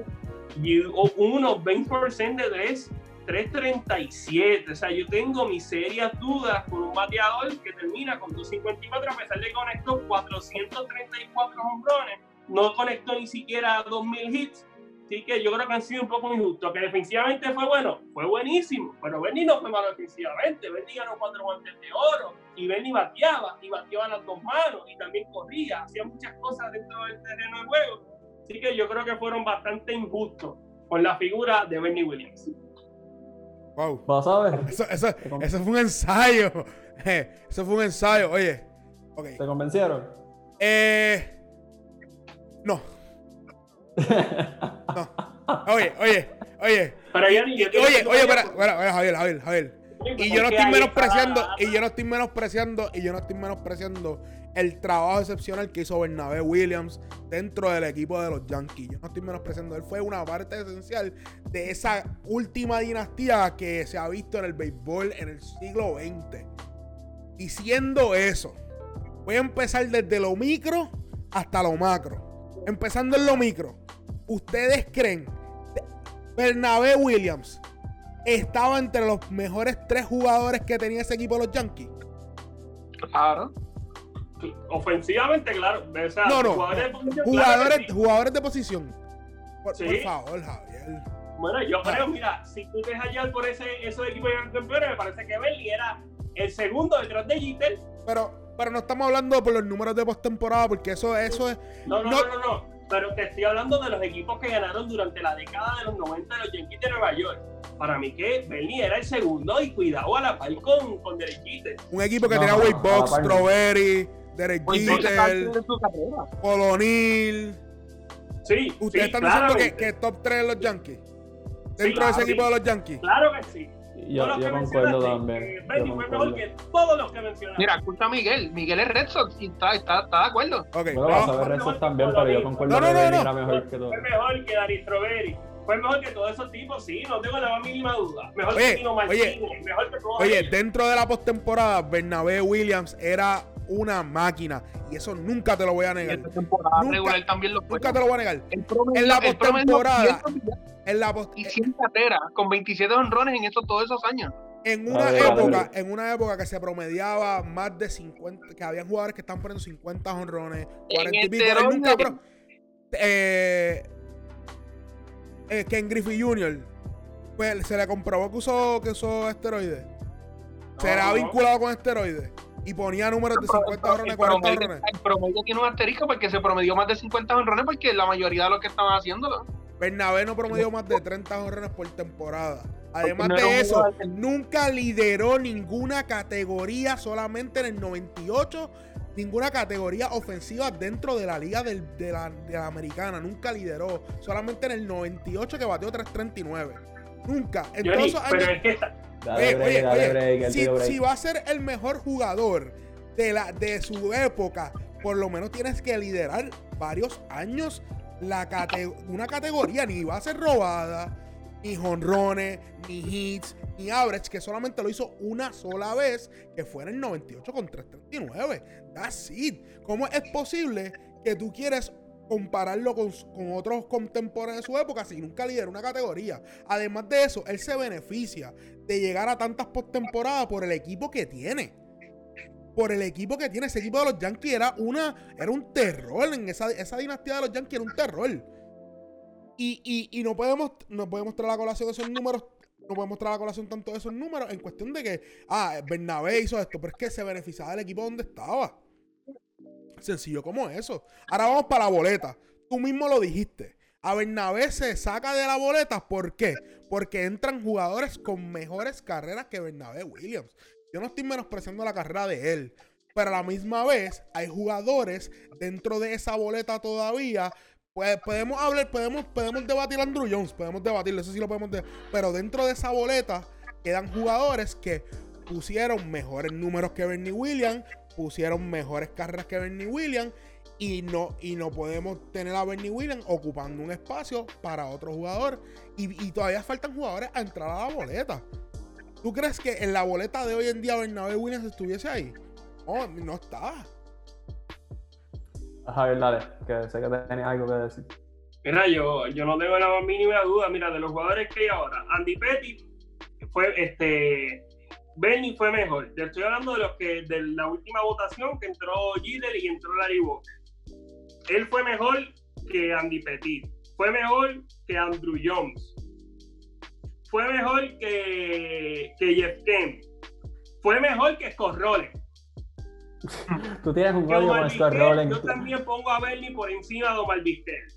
y unos 20% de 3, 3.37. O sea, yo tengo mis serias dudas con un bateador que termina con 2.54 a pesar de que conectó 434 hombrones. No conectó ni siquiera 2.000 hits Así que yo creo que han sido un poco injustos. Que defensivamente fue bueno, fue buenísimo, pero Benny no fue malo defensivamente. Benny ganó cuatro guantes de oro y Benny bateaba y bateaba las dos manos y también corría, hacía muchas cosas dentro del terreno de juego. Así que yo creo que fueron bastante injustos con la figura de Benny Williams. Wow. ¿Vas a ver? Eso, eso, eso fue un ensayo. Eso fue un ensayo. Oye. Okay. ¿Te convencieron? Eh. No. Oye, oye, oye. oye, oye, para, Javier, Javier, Javier. Y yo no estoy menospreciando, y yo no estoy menospreciando, y yo no estoy menospreciando el trabajo excepcional que hizo Bernabé Williams dentro del equipo de los Yankees. Yo no estoy menospreciando, él fue una parte esencial de esa última dinastía que se ha visto en el béisbol en el siglo XX. Diciendo eso, voy a empezar desde lo micro hasta lo macro. Empezando en lo micro. ¿Ustedes creen Bernabé Williams estaba entre los mejores tres jugadores que tenía ese equipo de los Yankees? Claro. Ofensivamente, claro. no, no. Jugadores, de posición, jugadores, jugadores de posición. Por, favor, Javier. Bueno, yo creo, mira, si tú te hallar por ese, esos equipos de campeones, me parece que Belly era el segundo detrás de Jeter. Pero, pero no estamos hablando por los números de postemporada, porque eso, eso es. no, no, no. no, no pero te estoy hablando de los equipos que ganaron durante la década de los 90 de los Yankees de Nueva York. Para mí que Bernie era el segundo y cuidado a la par con, con Derek Jeter. Un equipo que tenía Wade Box, Strawberry, Derek Jeter, Polonil. Sí, ¿Ustedes están diciendo que, que, top 3 de los Yankees? Dentro de ese equipo de los Yankees. Claro que sí. Yo, yo concuerdo también. Benny fue mejor que todos los que mencionaste. Mira, escucha a Miguel. Miguel es Red Sox y está, está, está de acuerdo. Okay. Bueno, vas a ver Red Sox también, pero yo concuerdo no, no, que no, era mejor que todo. Fue mejor que Dari Strawberry. Fue mejor que todos esos tipos, sí, no tengo la más mínima duda. Mejor oye, que Tino Martínez, oye, mejor que todos Oye, dentro de la postemporada, Bernabé Williams era una máquina. Y eso nunca te lo voy a negar. Nunca, también lo nunca te lo voy a negar. en la postemporada. En la post y 100 carreras, con 27 honrones en esos, todos esos años. En una época, en una época que se promediaba más de 50, que habían jugadores que están poniendo 50 honrones, 40 y pico, nunca eh, eh, Ken Griffey Jr. Pues se le comprobó que usó, que usó esteroides. será no. vinculado con esteroides y ponía números de 50 honrones, el 40 promedio, honrones. el promedio tiene un asterisco porque se promedió más de 50 honrones porque la mayoría de los que estaban haciéndolo. Bernabé no promedió más de 30 honrones por temporada. Además no de eso, nunca lideró ninguna categoría, solamente en el 98, ninguna categoría ofensiva dentro de la liga del- de, la, de la americana. Nunca lideró, solamente en el 98 que batió 339. Nunca. En todos Johnny, pero es que está, Dale Oye, break, oye, dale oye, break, él si, dio break. si va a ser el mejor jugador de, la, de su época, por lo menos tienes que liderar varios años la cate- una categoría. Ni va a ser robada, ni jonrones, ni hits, ni average, que solamente lo hizo una sola vez, que fue en el 98 con 339. That's it. ¿Cómo es posible que tú quieres compararlo con, con otros contemporáneos de su época si nunca lideró una categoría? Además de eso, él se beneficia de llegar a tantas postemporadas por el equipo que tiene. Por el equipo que tiene. Ese equipo de los Yankees era una. Era un terror. En esa, esa dinastía de los Yankees era un terror. Y, y, y no podemos. No podemos traer la colación esos números. No podemos traer a la colación tanto de esos números. En cuestión de que. Ah, Bernabé hizo esto. Pero es que se beneficiaba del equipo donde estaba. Sencillo como eso. Ahora vamos para la boleta. Tú mismo lo dijiste. A Bernabé se saca de la boleta. ¿Por qué? Porque entran jugadores con mejores carreras que Bernabé Williams. Yo no estoy menospreciando la carrera de él. Pero a la misma vez, hay jugadores dentro de esa boleta todavía. Pues podemos hablar, podemos, podemos debatir a Andrew Jones, podemos debatirlo, eso sí lo podemos debatir. Pero dentro de esa boleta quedan jugadores que pusieron mejores números que Bernie Williams, pusieron mejores carreras que Bernie Williams. Y no, y no podemos tener a Bernie Williams ocupando un espacio para otro jugador. Y, y todavía faltan jugadores a entrar a la boleta. ¿Tú crees que en la boleta de hoy en día Bernabé Williams estuviese ahí? No, no está. Javier, dale, que sé que tenías algo que decir. Mira, yo, yo no tengo la más mínima duda. Mira, de los jugadores que hay ahora, Andy Pettit fue este. Bernie fue mejor. Te estoy hablando de los que de la última votación que entró Jeter y entró Larry Walker. Él fue mejor que Andy Pettit. Fue mejor que Andrew Jones. Fue mejor que, que Jeff Kemp. Fue mejor que Scott Rowland. Tú tienes un Omar con Scott Rowland. Yo también pongo a Bernie por encima de Omar Vizquel.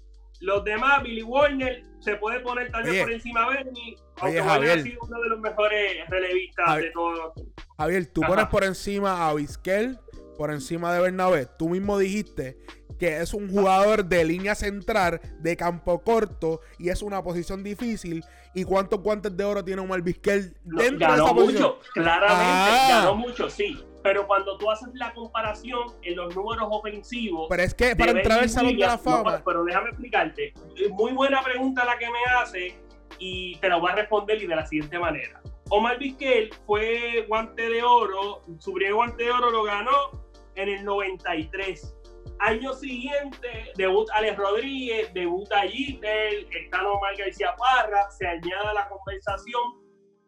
Los demás, Billy Warner, se puede poner tal vez por encima de Bernie, aunque Oye, Javier. ha sido uno de los mejores relevistas Javi- de todos. Javier, tú Ajá. pones por encima a Vizquel, por encima de Bernabé. Tú mismo dijiste que es un jugador de línea central, de campo corto, y es una posición difícil. ¿Y cuántos guantes de oro tiene Omar Vizquel dentro de ganó esa posición? mucho, claramente, Ah. ganó mucho, sí. Pero cuando tú haces la comparación en los números ofensivos, Pero es que para entrar al Salón de la no, Fama, pero déjame explicarte. Muy buena pregunta la que me hace y te la voy a responder y de la siguiente manera. Omar Vizquel fue guante de oro, su primer guante de oro lo ganó en el 93. Año siguiente, debut Alex Rodríguez, debuta Jeter, está Omar García Parra, se añade a la conversación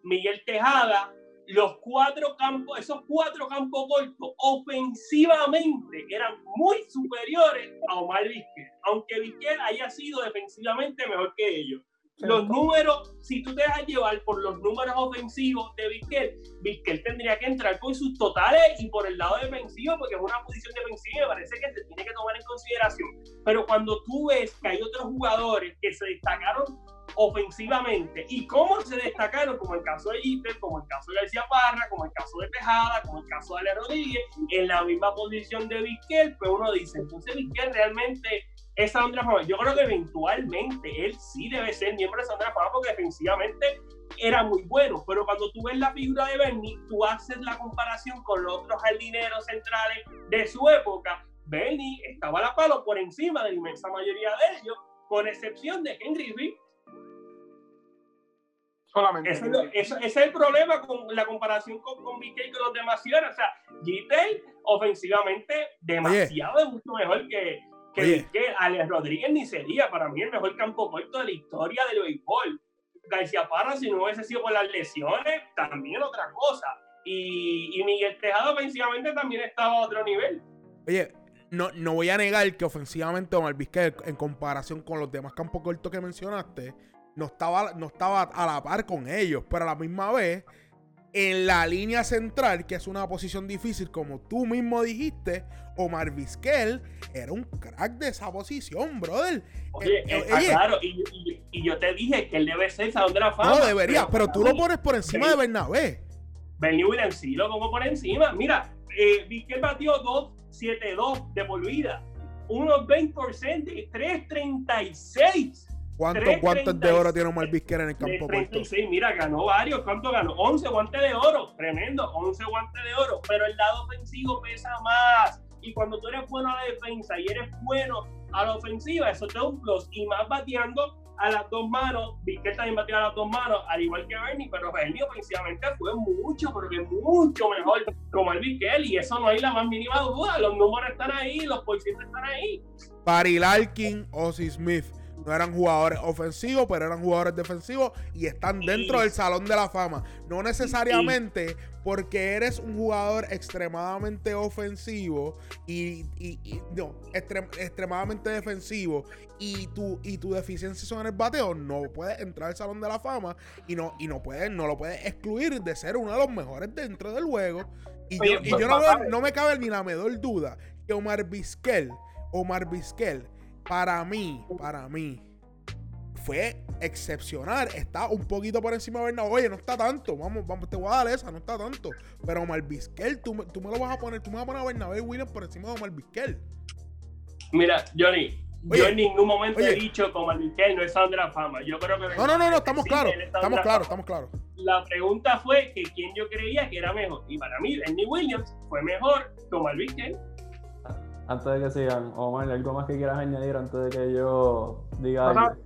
Miguel Tejada, los cuatro campos, esos cuatro campos cortos, ofensivamente eran muy superiores a Omar Vizquel, aunque Vizquel haya sido defensivamente mejor que ellos. Los números, si tú te dejas llevar por los números ofensivos de Vizquel, Vizquel tendría que entrar por sus totales y por el lado defensivo, porque es una posición defensiva y me parece que se tiene que tomar en consideración. Pero cuando tú ves que hay otros jugadores que se destacaron ofensivamente y cómo se destacaron, como el caso de Jeter, como el caso de García Parra, como el caso de Tejada, como el caso de Ale Rodríguez, en la misma posición de Vizquel, pues uno dice, entonces Vizquel realmente es Sandra Fama. Yo creo que eventualmente él sí debe ser miembro de Sandra Fama porque defensivamente era muy bueno, pero cuando tú ves la figura de Bernie, tú haces la comparación con los otros jardineros centrales de su época. Bernie estaba a la palo por encima de la inmensa mayoría de ellos, con excepción de Henry Reed, Solamente. Eso es lo- eso- ese es el problema con la comparación con, con Vizquel y con los demás. O sea, Jeter ofensivamente demasiado mucho mejor que, que Oye. Alex Rodríguez ni sería para mí el mejor campo corto de la historia del béisbol. García Parra, si no hubiese sido por las lesiones, también otra cosa. Y, y Miguel Tejado ofensivamente también estaba a otro nivel. Oye, no, no voy a negar que ofensivamente Omar Vizquel, en comparación con los demás campos cortos que mencionaste, no estaba, no estaba a la par con ellos. Pero a la misma vez, En la línea central, que es una posición difícil, como tú mismo dijiste, Omar Vizquel era un crack de esa posición, brother. Oye, Eh, eh, oye. claro, y, y- y yo te dije que él debe ser Salón de la Fama. No, debería, pero tú lo pones por encima sí. de Bernabé. Bernie Williams sí lo pongo por encima. Mira, eh, Vizquel batió 2.72 de por vida. Unos 20% de 3.36. ¿Cuántos 3.36 guantes de oro tiene Omar Vizquel en el campo corto? 36, mira, ganó varios. ¿Cuánto ganó? 11 guantes de oro. Tremendo, 11 guantes de oro. Pero el lado ofensivo pesa más. Y cuando tú eres bueno a la defensa y eres bueno a la ofensiva, eso te da un plus. Y más bateando a las dos manos. Vizquel también batió a las dos manos, al igual que Bernie, pero Bernie ofensivamente fue mucho, pero que mucho mejor como el Vizquel. Y eso no hay la más mínima duda. Los números están ahí, los porcientos están ahí. Barry Larkin, Ozzy Smith. No eran jugadores ofensivos, pero eran jugadores defensivos y están dentro del Salón de la Fama. No necesariamente porque eres un jugador extremadamente ofensivo y, y- y- no, extrem- extremadamente defensivo y tu, y tu deficiencia son en el bateo, no puedes entrar al Salón de la Fama y no, y no, puedes, no lo puedes excluir de ser uno de los mejores dentro del juego. Y Oye, yo, y yo no, no me cabe ni la menor duda que Omar Vizquel, Omar Vizquel, para mí, para mí, fue excepcional. Está un poquito por encima de Bernabé. Oye, no está tanto. Vamos, vamos, te voy a dar esa, no está tanto. Pero Omar Vizquel, tú, me- tú me lo vas a poner, tú me vas a poner a Bernabé Williams por encima de Omar Vizquel. Mira, Johnny, Oye, yo en ningún momento oye. he dicho como el no es de la Fama. Yo creo que No, no, no, no, estamos Sí, claros. Estamos claros, estamos claros. La pregunta fue que quién yo creía que era mejor. Y para mí, Bernie Williams fue mejor como el Vizquel. Antes de que sigan, Omar, ¿algo más que quieras añadir antes de que yo diga algo?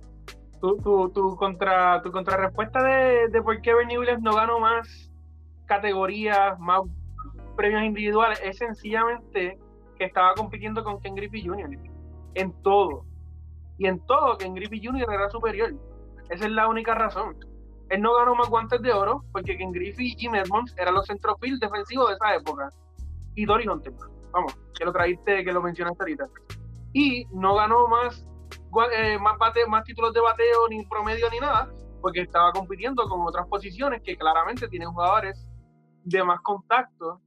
tu, tu, tu, contra, tu contrarrespuesta de, de por qué Bernie Williams no ganó más categorías, más premios individuales, es sencillamente que estaba compitiendo con Ken Griffey Jr. en todo. Y en todo, Ken Griffey Jr. era superior. Esa es la única razón. Él no ganó más guantes de oro porque Ken Griffey y Jim Edmonds eran los centrofield defensivos de esa época. Y Dory Hunter, vamos, que lo traíste, que lo mencionaste ahorita. Y no ganó más eh, más, bate- más títulos de bateo, ni promedio, ni nada, porque estaba compitiendo con otras posiciones que claramente tienen jugadores de más contacto,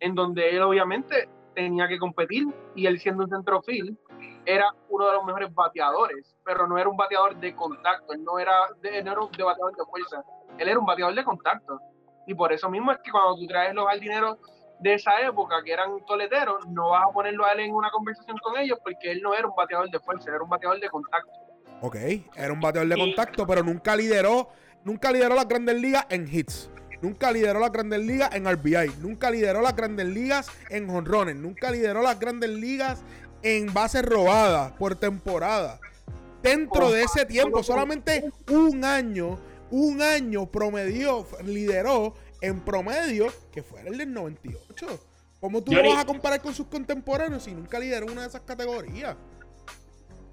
en donde él obviamente tenía que competir, y él siendo un centrofield, era uno de los mejores bateadores, pero no era un bateador de contacto, él no era, de, no era un bateador de fuerza, él era un bateador de contacto. Y por eso mismo es que cuando tú traes los jardineros de esa época, que eran toleteros, no vas a ponerlo a él en una conversación con ellos porque él no era un bateador de fuerza, era un bateador de contacto. Ok, era un bateador de Y- contacto, pero nunca lideró, nunca lideró las grandes ligas en hits. Nunca lideró las grandes ligas en RBI. Nunca lideró las grandes ligas en honrones. Nunca lideró las grandes ligas en bases robadas por temporada. Dentro de ese tiempo, solamente un año, un año promedió, lideró en promedio, que fue el del 98. ¿Cómo tú lo vas a comparar con sus contemporáneos si nunca lideró una de esas categorías?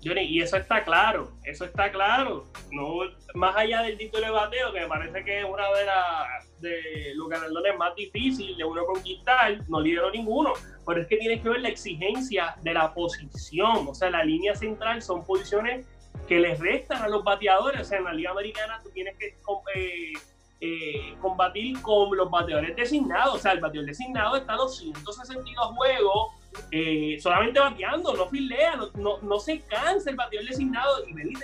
Johnny, y eso está claro, eso está claro. No, más allá del título de bateo, que me parece que es una de, las de los galardones más difíciles de uno conquistar, no lideró ninguno. Pero es que tienes que ver la exigencia de la posición. O sea, la línea central son posiciones que les restan a los bateadores. O sea, en la Liga Americana tú tienes que eh, eh, combatir con los bateadores designados. O sea, el bateador designado está a 262 juegos eh, solamente bateando, no filea, no, no, no se cansa el bateador designado y venir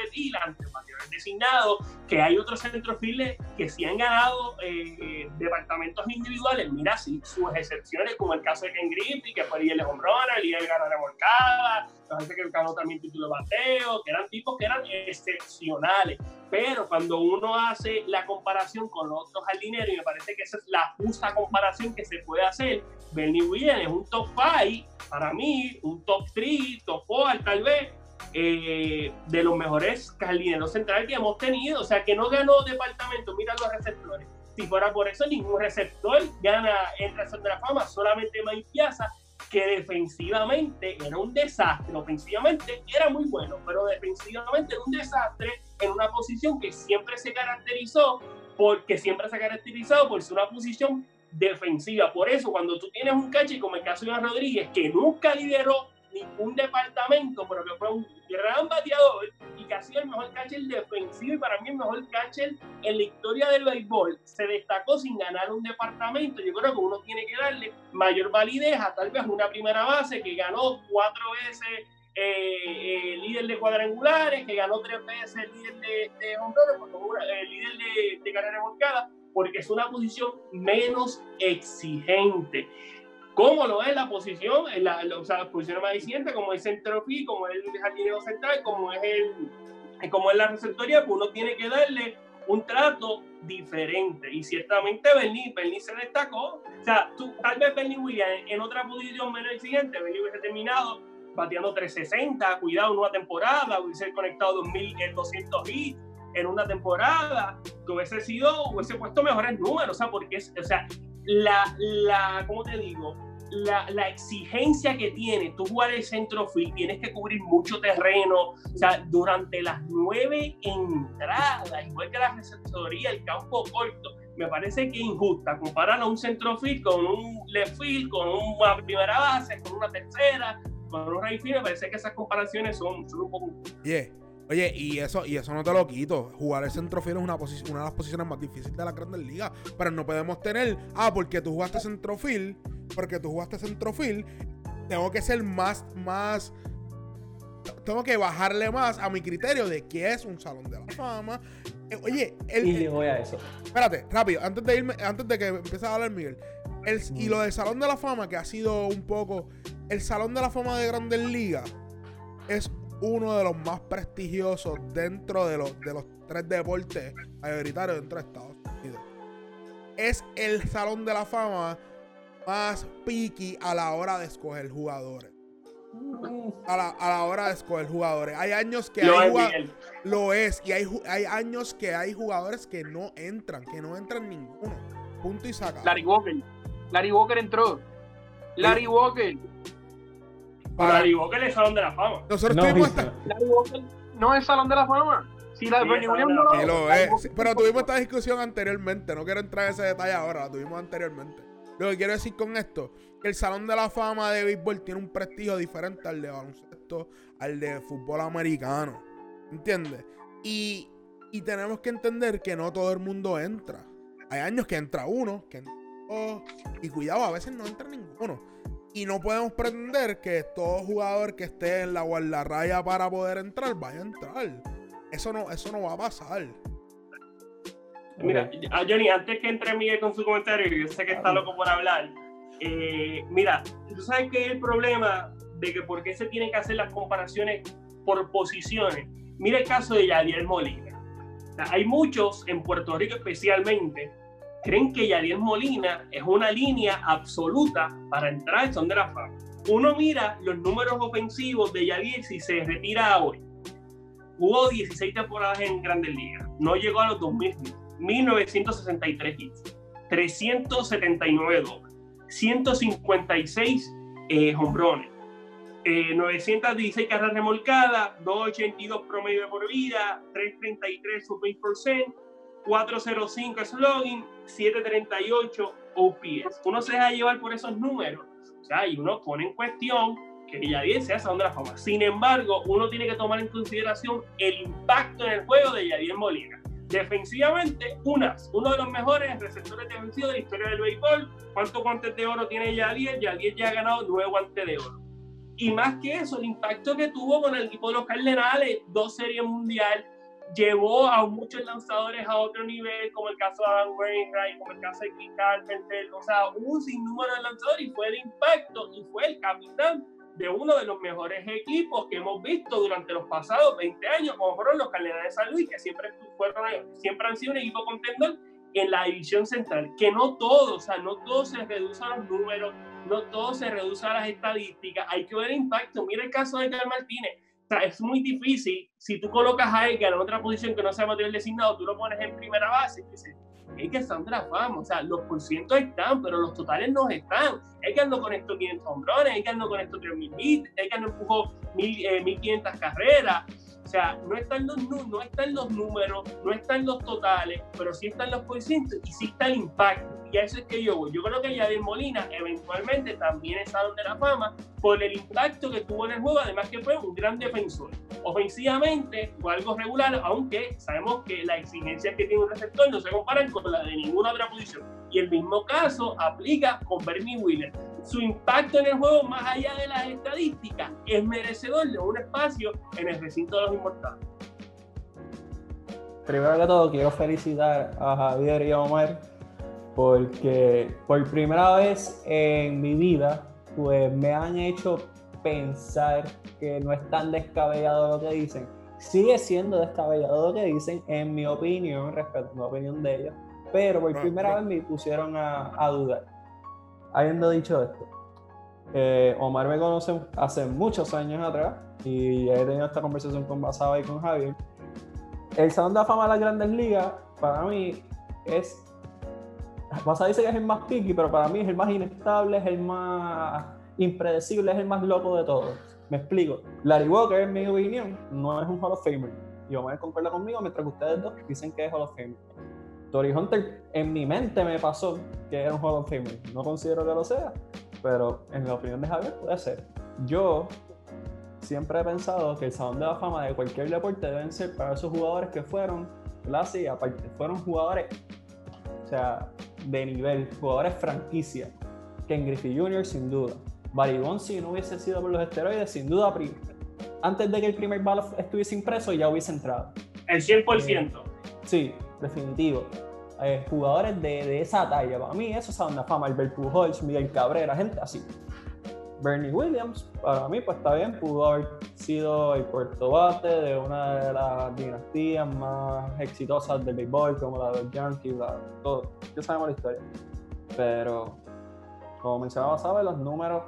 a competir ante el bateador designado, que hay otros centrofiles que sí han ganado eh, departamentos individuales, mira, sí, sus excepciones, como el caso de Ken Griffey, que fue de home run, líder de ganó remolcada, parece que ganó también título de bateo, que eran tipos que eran excepcionales, pero cuando uno hace la comparación con los otros jardineros, y me parece que esa es la justa comparación que se puede hacer, Bernie Williams es un top 5, para mí, un top 3, top 4 tal vez, eh, de los mejores jardineros centrales que hemos tenido. O sea, que no ganó departamento, mira los receptores. Si fuera por eso, ningún receptor gana el razón de la fama, solamente Mike Piazza, que defensivamente era un desastre. Ofensivamente era muy bueno, pero defensivamente era un desastre en una posición que siempre se caracterizó, porque siempre se ha caracterizado por ser una posición defensiva. Por eso, cuando tú tienes un cache como el caso de Rodríguez, que nunca lideró ningún departamento, pero que fue un gran bateador y que ha sido el mejor catcher defensivo y para mí el mejor catcher en la historia del béisbol. Se destacó sin ganar un departamento. Yo creo que uno tiene que darle mayor validez a tal vez una primera base que ganó cuatro veces eh, eh, líder de cuadrangulares, que ganó tres veces líder de, de honrones, el líder de, de carrera volcada, porque es una posición menos exigente. ¿Cómo lo es la posición? En la, o sea, la posición más exigente, como es centrofil, como es el jardinero central, como es, el, como es la receptoría, pues uno tiene que darle un trato diferente. Y ciertamente Bernie, Bernie se destacó. O sea, tú, tal vez Bernie Williams en otra posición menos exigente, Bernie hubiese terminado bateando 360, cuidado en una temporada, hubiese conectado 2.200 hits en una temporada, que hubiese sido, hubiese puesto mejores números, o sea, porque es, o sea, la, la, ¿cómo te digo? La, la, exigencia que tiene tú jugar el centrofield, tienes que cubrir mucho terreno, o sea, durante las nueve entradas, igual que la receptoría, el campo corto, me parece que es injusta. Comparar a un centrofield con un left field, con una primera base, con una tercera, con un right field, me parece que esas comparaciones son, un poco... Yeah. Oye, y eso, y eso no te lo quito. Jugar el centrofield es una, una de las posiciones más difíciles de la grandes ligas. Pero no podemos tener, ah, porque tú jugaste centrofield, porque tú jugaste centrofield, tengo que ser más, más. Tengo que bajarle más a mi criterio de qué es un salón de la fama. Eh, oye, el, y voy a eso. Espérate, rápido, antes de irme, antes de que empiece a hablar Miguel. El, y lo del Salón de la Fama, que ha sido un poco. El Salón de la Fama de Grandes Ligas es uno de los más prestigiosos dentro de los, de los tres deportes mayoritarios dentro de Estados Unidos. Es el salón de la fama más picky a la hora de escoger jugadores. A la, hora de escoger jugadores. Hay años que lo hay es, lo es y hay, hay años que hay jugadores que no entran, que no entran ninguno. Punto y saca. Larry Walker. Larry Walker entró. Larry Walker para Larry Walker es Salón de la Fama. Nosotros no, tuvimos esta... no es Salón de la Fama. Si la sí, no lo es. Pero tuvimos esta discusión anteriormente. No quiero entrar en ese detalle ahora. La tuvimos anteriormente. Lo que quiero decir con esto, que el Salón de la Fama de béisbol tiene un prestigio diferente al de baloncesto, al de fútbol americano. ¿Entiendes? Y, y tenemos que entender que no todo el mundo entra. Hay años que entra uno, que entra dos, y cuidado, a veces no entra ninguno. Y no podemos pretender que todo jugador que esté en la guardarraya para poder entrar vaya a entrar. Eso no, eso no va a pasar. Mira, Johnny, antes que entre Miguel con su comentario, yo sé que está loco por hablar. Eh, mira, tú sabes que es el problema de que por qué se tienen que hacer las comparaciones por posiciones. Mira el caso de Yadier Molina. hay muchos en Puerto Rico especialmente creen que Yadier Molina es una línea absoluta para entrar al son de la fama. Uno mira los números ofensivos de Yadier si se retira hoy. Jugó 16 temporadas en Grandes Ligas, no llegó a los 2000 1963 hits, 379 dobles, 156 eh, hombrones, 916 eh, carreras remolcadas, 282 promedio de por vida, 333 su 20%, 405 slogan, 738 OPS. Uno se deja llevar por esos números, o sea, y uno pone en cuestión que Yadier sea Salón de la Fama. Sin embargo, uno tiene que tomar en consideración el impacto en el juego de Yadier Molina. Defensivamente, unas, uno de los mejores receptores defensivos de la historia del béisbol. ¿Cuántos guantes de oro tiene Yadier? Yadier ya ha ganado nueve guantes de oro. Y más que eso, el impacto que tuvo con el equipo de los Cardenales, dos series mundial, llevó a muchos lanzadores a otro nivel, como el caso de Adam Wainwright, como el caso de Chris Carpenter, o sea, un sinnúmero de lanzadores y fue de impacto y fue el capitán de uno de los mejores equipos que hemos visto durante los pasados 20 años, como fueron los Cardenales de San Luis, que siempre, fueron, siempre han sido un equipo contendor en la división central, que no todo, o sea, no todo se reduce a los números, no todo se reduce a las estadísticas, hay que ver el impacto. Mira el caso de Carl Martínez, sea, es muy difícil, si tú colocas a Edgar en otra posición que no sea material designado, tú lo pones en primera base, y dices, Edgar la fama, o sea, los porcientos están, pero los totales no están. Edgar no conectó 500 hombrones, Edgar no conectó 3.000 hits, Edgar no empujó 1.500 eh, carreras. O sea, no están, los, no están los números, no están los totales, pero sí están los porcientos y sí está el impacto. y a eso es que yo voy. Yo creo que Yadier Molina eventualmente también es Salón de la Fama por el impacto que tuvo en el juego, además que fue un gran defensor. Ofensivamente fue algo regular, aunque sabemos que las exigencias que tiene un receptor no se comparan con las de ninguna otra posición. Y el mismo caso aplica con Bernie Wheeler. Su impacto en el juego, más allá de las estadísticas, es merecedor de un espacio en el recinto de los inmortales. Primero que todo, quiero felicitar a Javier y a Omar porque por primera vez en mi vida, pues me han hecho pensar que no es tan descabellado lo que dicen. Sigue siendo descabellado lo que dicen, en mi opinión, respecto a la opinión de ellos, pero por primera vez me pusieron a, a dudar. Habiendo dicho esto, eh, Omar me conoce hace muchos años atrás y he tenido esta conversación con Basaba y con Javier. El Salón de la Fama de las Grandes Ligas, para mí, es Vas a decir que es el más picky, pero para mí es el más inestable, es el más impredecible, es el más loco de todos. Me explico. Larry Walker, en mi opinión, no es un Hall of Famer. Y Omar concuerda conmigo, mientras que ustedes dos dicen que es Hall of Famer. Tori Hunter, en mi mente me pasó que era un Hall of Famer. No considero que lo sea, pero en la opinión de Javier puede ser. Yo siempre he pensado que el Salón de la Fama de cualquier deporte deben ser para esos jugadores que fueron, clase y aparte, fueron jugadores, o sea, de nivel, jugadores franquicia. Ken Griffey Jr., sin duda. Barry Bonds, si no hubiese sido por los esteroides, sin duda, antes de que el primer balo estuviese impreso, ya hubiese entrado. El 100%. Eh, sí, definitivo. Eh, jugadores de, de, esa talla, para mí, eso es una fama. Albert Pujols, Miguel Cabrera, gente así. Bernie Williams, para mí, pues está bien, pudo haber sido el cuarto bate de una de las dinastías más exitosas del béisbol, como la de los Yankees, todo. Ya sabemos la historia. Pero, como mencionaba, ¿sabes? Los números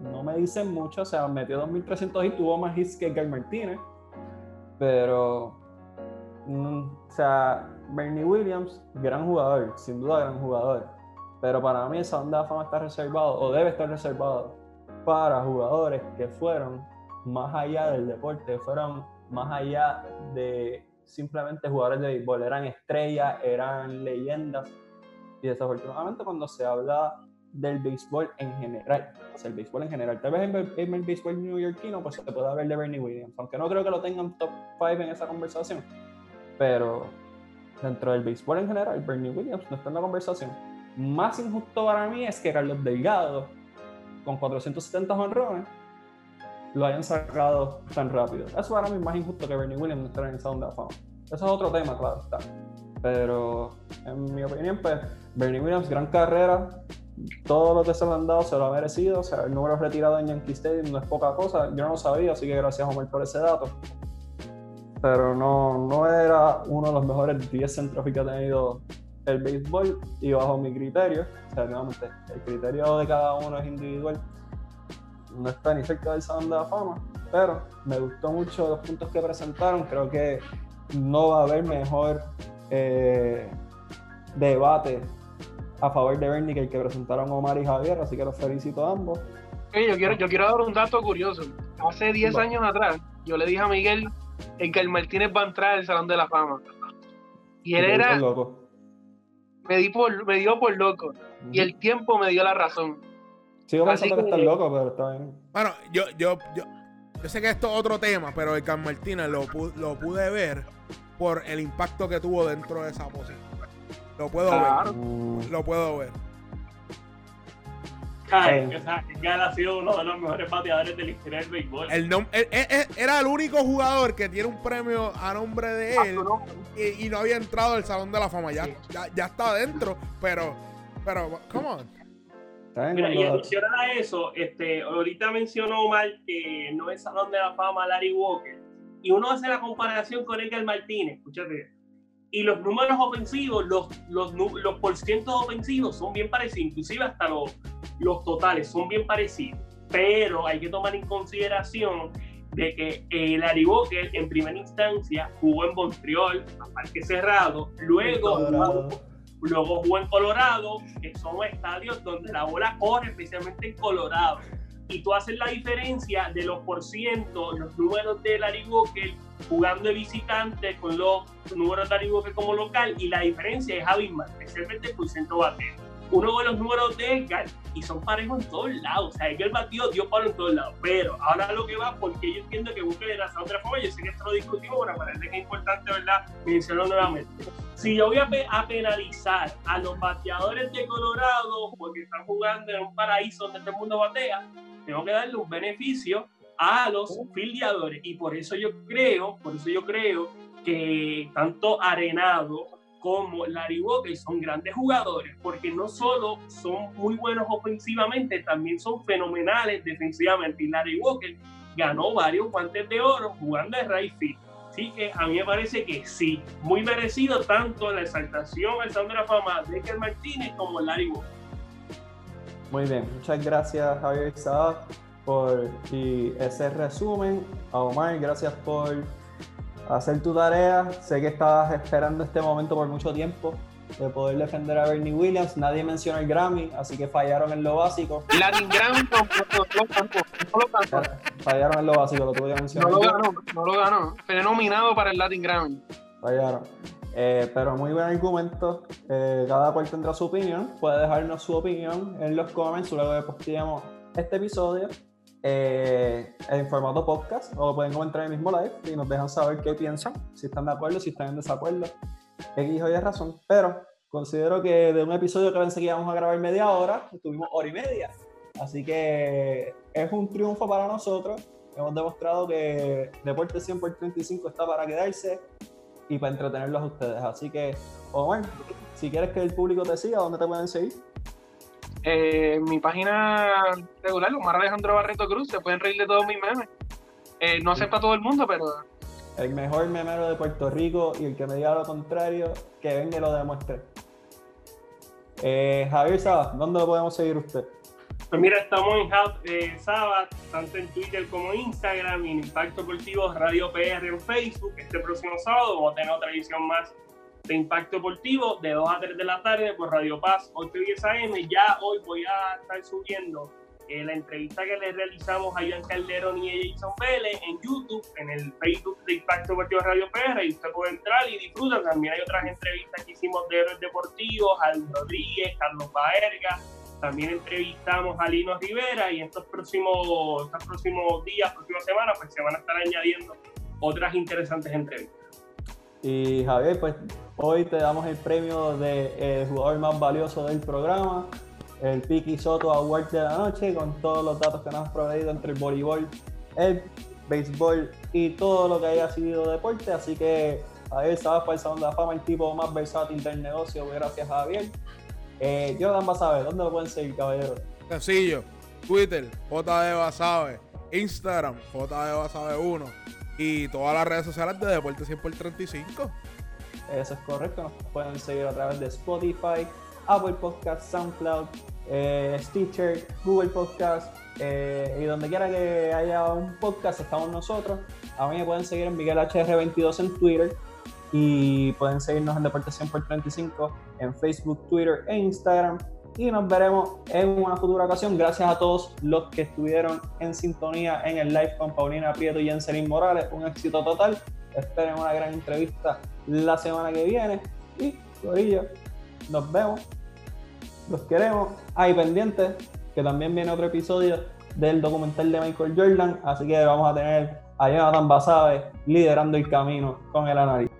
no me dicen mucho. O sea, metió 2.300 y tuvo más hits que Gary Martínez. Pero, mm, o sea, Bernie Williams, gran jugador, sin duda gran jugador. Pero para mí esa onda de fama está reservado, o debe estar reservado, para jugadores que fueron más allá del deporte, fueron más allá de simplemente jugadores de béisbol, eran estrellas, eran leyendas. Y desafortunadamente cuando se habla del béisbol en general, o el béisbol en general, tal vez en el, béisbol neoyorquino, pues se puede hablar de Bernie Williams, aunque no creo que lo tengan top 5 en esa conversación, pero dentro del béisbol en general, Bernie Williams no está en la conversación. Más injusto para mí es que Carlos Delgado, con 470 honrones, lo hayan sacado tan rápido. Eso para mí es más injusto que Bernie Williams no estar en el Sound la Fama. Eso es otro tema, claro está. Pero en mi opinión, pues Bernie Williams, gran carrera. Todo lo que se le han dado se lo ha merecido. O sea, el número retirado en Yankee Stadium no es poca cosa. Yo no lo sabía, así que gracias Omar por ese dato. Pero no, no era uno de los mejores 10 centros que ha tenido el béisbol y bajo mi criterio, o sea, nuevamente, el criterio de cada uno es individual, no está ni cerca del Salón de la Fama, pero me gustó mucho los puntos que presentaron, creo que no va a haber mejor eh, debate a favor de Bernie que el que presentaron Omar y Javier, así que los felicito a ambos. yo, quiero, yo quiero dar un dato curioso. Hace 10 años atrás, yo le dije a Miguel que el Martínez va a entrar al Salón de la Fama. Y él era, me, di por, me dio por loco. Y el tiempo me dio la razón. Sigo pensando que, que estás loco, pero está bien. Bueno, yo, yo, yo, yo sé que esto es otro tema, pero el Can Martínez lo, lo pude ver por el impacto que tuvo dentro de esa posición. Lo puedo ver. Lo puedo ver. Ay, ha sido uno de los mejores bateadores de la historia del béisbol. El era el único jugador que tiene un premio a nombre de él y, no había entrado al Salón de la Fama. Ya, ya, está adentro, pero, pero, come on. Mira, y adicional a eso, este, ahorita mencionó mal que no es Salón de la Fama Larry Walker. Y uno hace la comparación con Edgar Martínez, escúchate. Y los números ofensivos, los, los, los porcientos ofensivos son bien parecidos, inclusive hasta los, los totales son bien parecidos. Pero hay que tomar en consideración de que el Larry Walker en primera instancia jugó en Montreal, a parque cerrado, luego jugó, luego jugó en Colorado, que son estadios donde la bola corre, especialmente en Colorado. Y tú haces la diferencia de los por ciento, los números de Larry Walker jugando de visitante con los números de Walker como local y la diferencia es abismal, especialmente el porcentaje bateo. Uno ve los números de Edgar y son parejos en todos lados. O sea, Edgar batió, dio palo en todos lados. Pero ahora lo que va, porque yo entiendo que Walker era de otra forma, yo sé que esto lo discutimos, pero parece que es importante, ¿verdad?, mencionarlo nuevamente. Si yo voy a, a, penalizar a los bateadores de Colorado porque están jugando en un paraíso donde todo el mundo batea, tengo que darle un beneficio a los filiadores y por eso yo creo, por eso yo creo que tanto Arenado como Larry Walker son grandes jugadores, porque no solo son muy buenos ofensivamente, también son fenomenales defensivamente. Y Larry Walker ganó varios guantes de oro jugando de right field. Así que a mí me parece que sí, muy merecido tanto la exaltación al Salón de la Fama de Eker Martínez como Larry Walker. Muy bien, muchas gracias Javier Saad por ese resumen. A Omar, gracias por hacer tu tarea. Sé que estabas esperando este momento por mucho tiempo de poder defender a Bernie Williams. Nadie menciona el Grammy, así que fallaron en lo básico. Latin Grammy no, lo Fallaron en lo básico, lo tuve que mencionar. No lo ganó, no lo ganó. Fue nominado para el Latin Grammy. Fallaron. Eh, pero muy buen argumento. Eh, cada cual tendrá su opinión. Puede dejarnos su opinión en los comments luego de posteamos este episodio eh, en formato podcast o lo pueden comentar en el mismo live y nos dejan saber qué piensan, si están de acuerdo, si están en desacuerdo. X o Y razón. Pero considero que de un episodio que pensé que íbamos a grabar media hora, estuvimos hora y media. Así que es un triunfo para nosotros. Hemos demostrado que Deporte 100 por 35 está para quedarse y para entretenerlos a ustedes. Así que, Omar, si quieres que el público te siga, ¿dónde te pueden seguir? Eh, mi página regular, Omar Alejandro Barreto Cruz, se pueden reír de todos mis memes. Eh, no acepta a todo el mundo, pero. El mejor memero de Puerto Rico y el que me diga lo contrario, que venga y lo demuestre. Eh, Javier Sabas, ¿dónde lo podemos seguir usted? Pues mira, estamos en eh, Sabas, tanto en Twitter como en Instagram, en Impacto Deportivo Radio PR en Facebook. Este próximo sábado vamos a tener otra edición más de Impacto Deportivo de 2 a 3 de la tarde por Radio Paz 8 y 10 AM. Ya hoy voy a estar subiendo eh, la entrevista que le realizamos a Iván Calderón y a Jason Vélez en YouTube, en el Facebook de Impacto Deportivo Radio PR, y usted puede entrar y disfrutar. También hay otras entrevistas que hicimos de héroes deportivos, Al Rodríguez, Carlos Baerga. También entrevistamos a Lino Rivera y estos próximos, estos próximos días, próximas semanas, pues se van a estar añadiendo otras interesantes entrevistas. Y Javier, pues hoy te damos el premio de eh, jugador más valioso del programa, el Piki Soto Award de la noche, con todos los datos que nos has proveído entre el voleibol, el béisbol y todo lo que haya sido deporte. Así que Javier sabes para el Salón de la Fama, el tipo más versátil del negocio, gracias Javier. Eh, Jordan Basabe, ¿dónde lo pueden seguir, caballero? Sencillo, Twitter, JD Basabe, Instagram, JD Basabe 1 y todas las redes sociales de Deporte 100 por 35. Eso es correcto, nos pueden seguir a través de Spotify, Apple Podcast, SoundCloud, eh, Stitcher, Google Podcast eh, y donde quiera que haya un podcast estamos nosotros. A mí me pueden seguir en Miguel HR22 en Twitter y pueden seguirnos en Deporte 100 por 35 en Facebook, Twitter e Instagram y nos veremos en una futura ocasión. Gracias a todos los que estuvieron en sintonía en el live con Paulina Prieto y Jenselin Morales. Un éxito total. Esperen una gran entrevista la semana que viene. Y, Corillo, nos vemos. Los queremos. Ahí pendientes, que también viene otro episodio del documental de Michael Jordan. Así que vamos a tener a Jonathan Basabe liderando el camino con el análisis.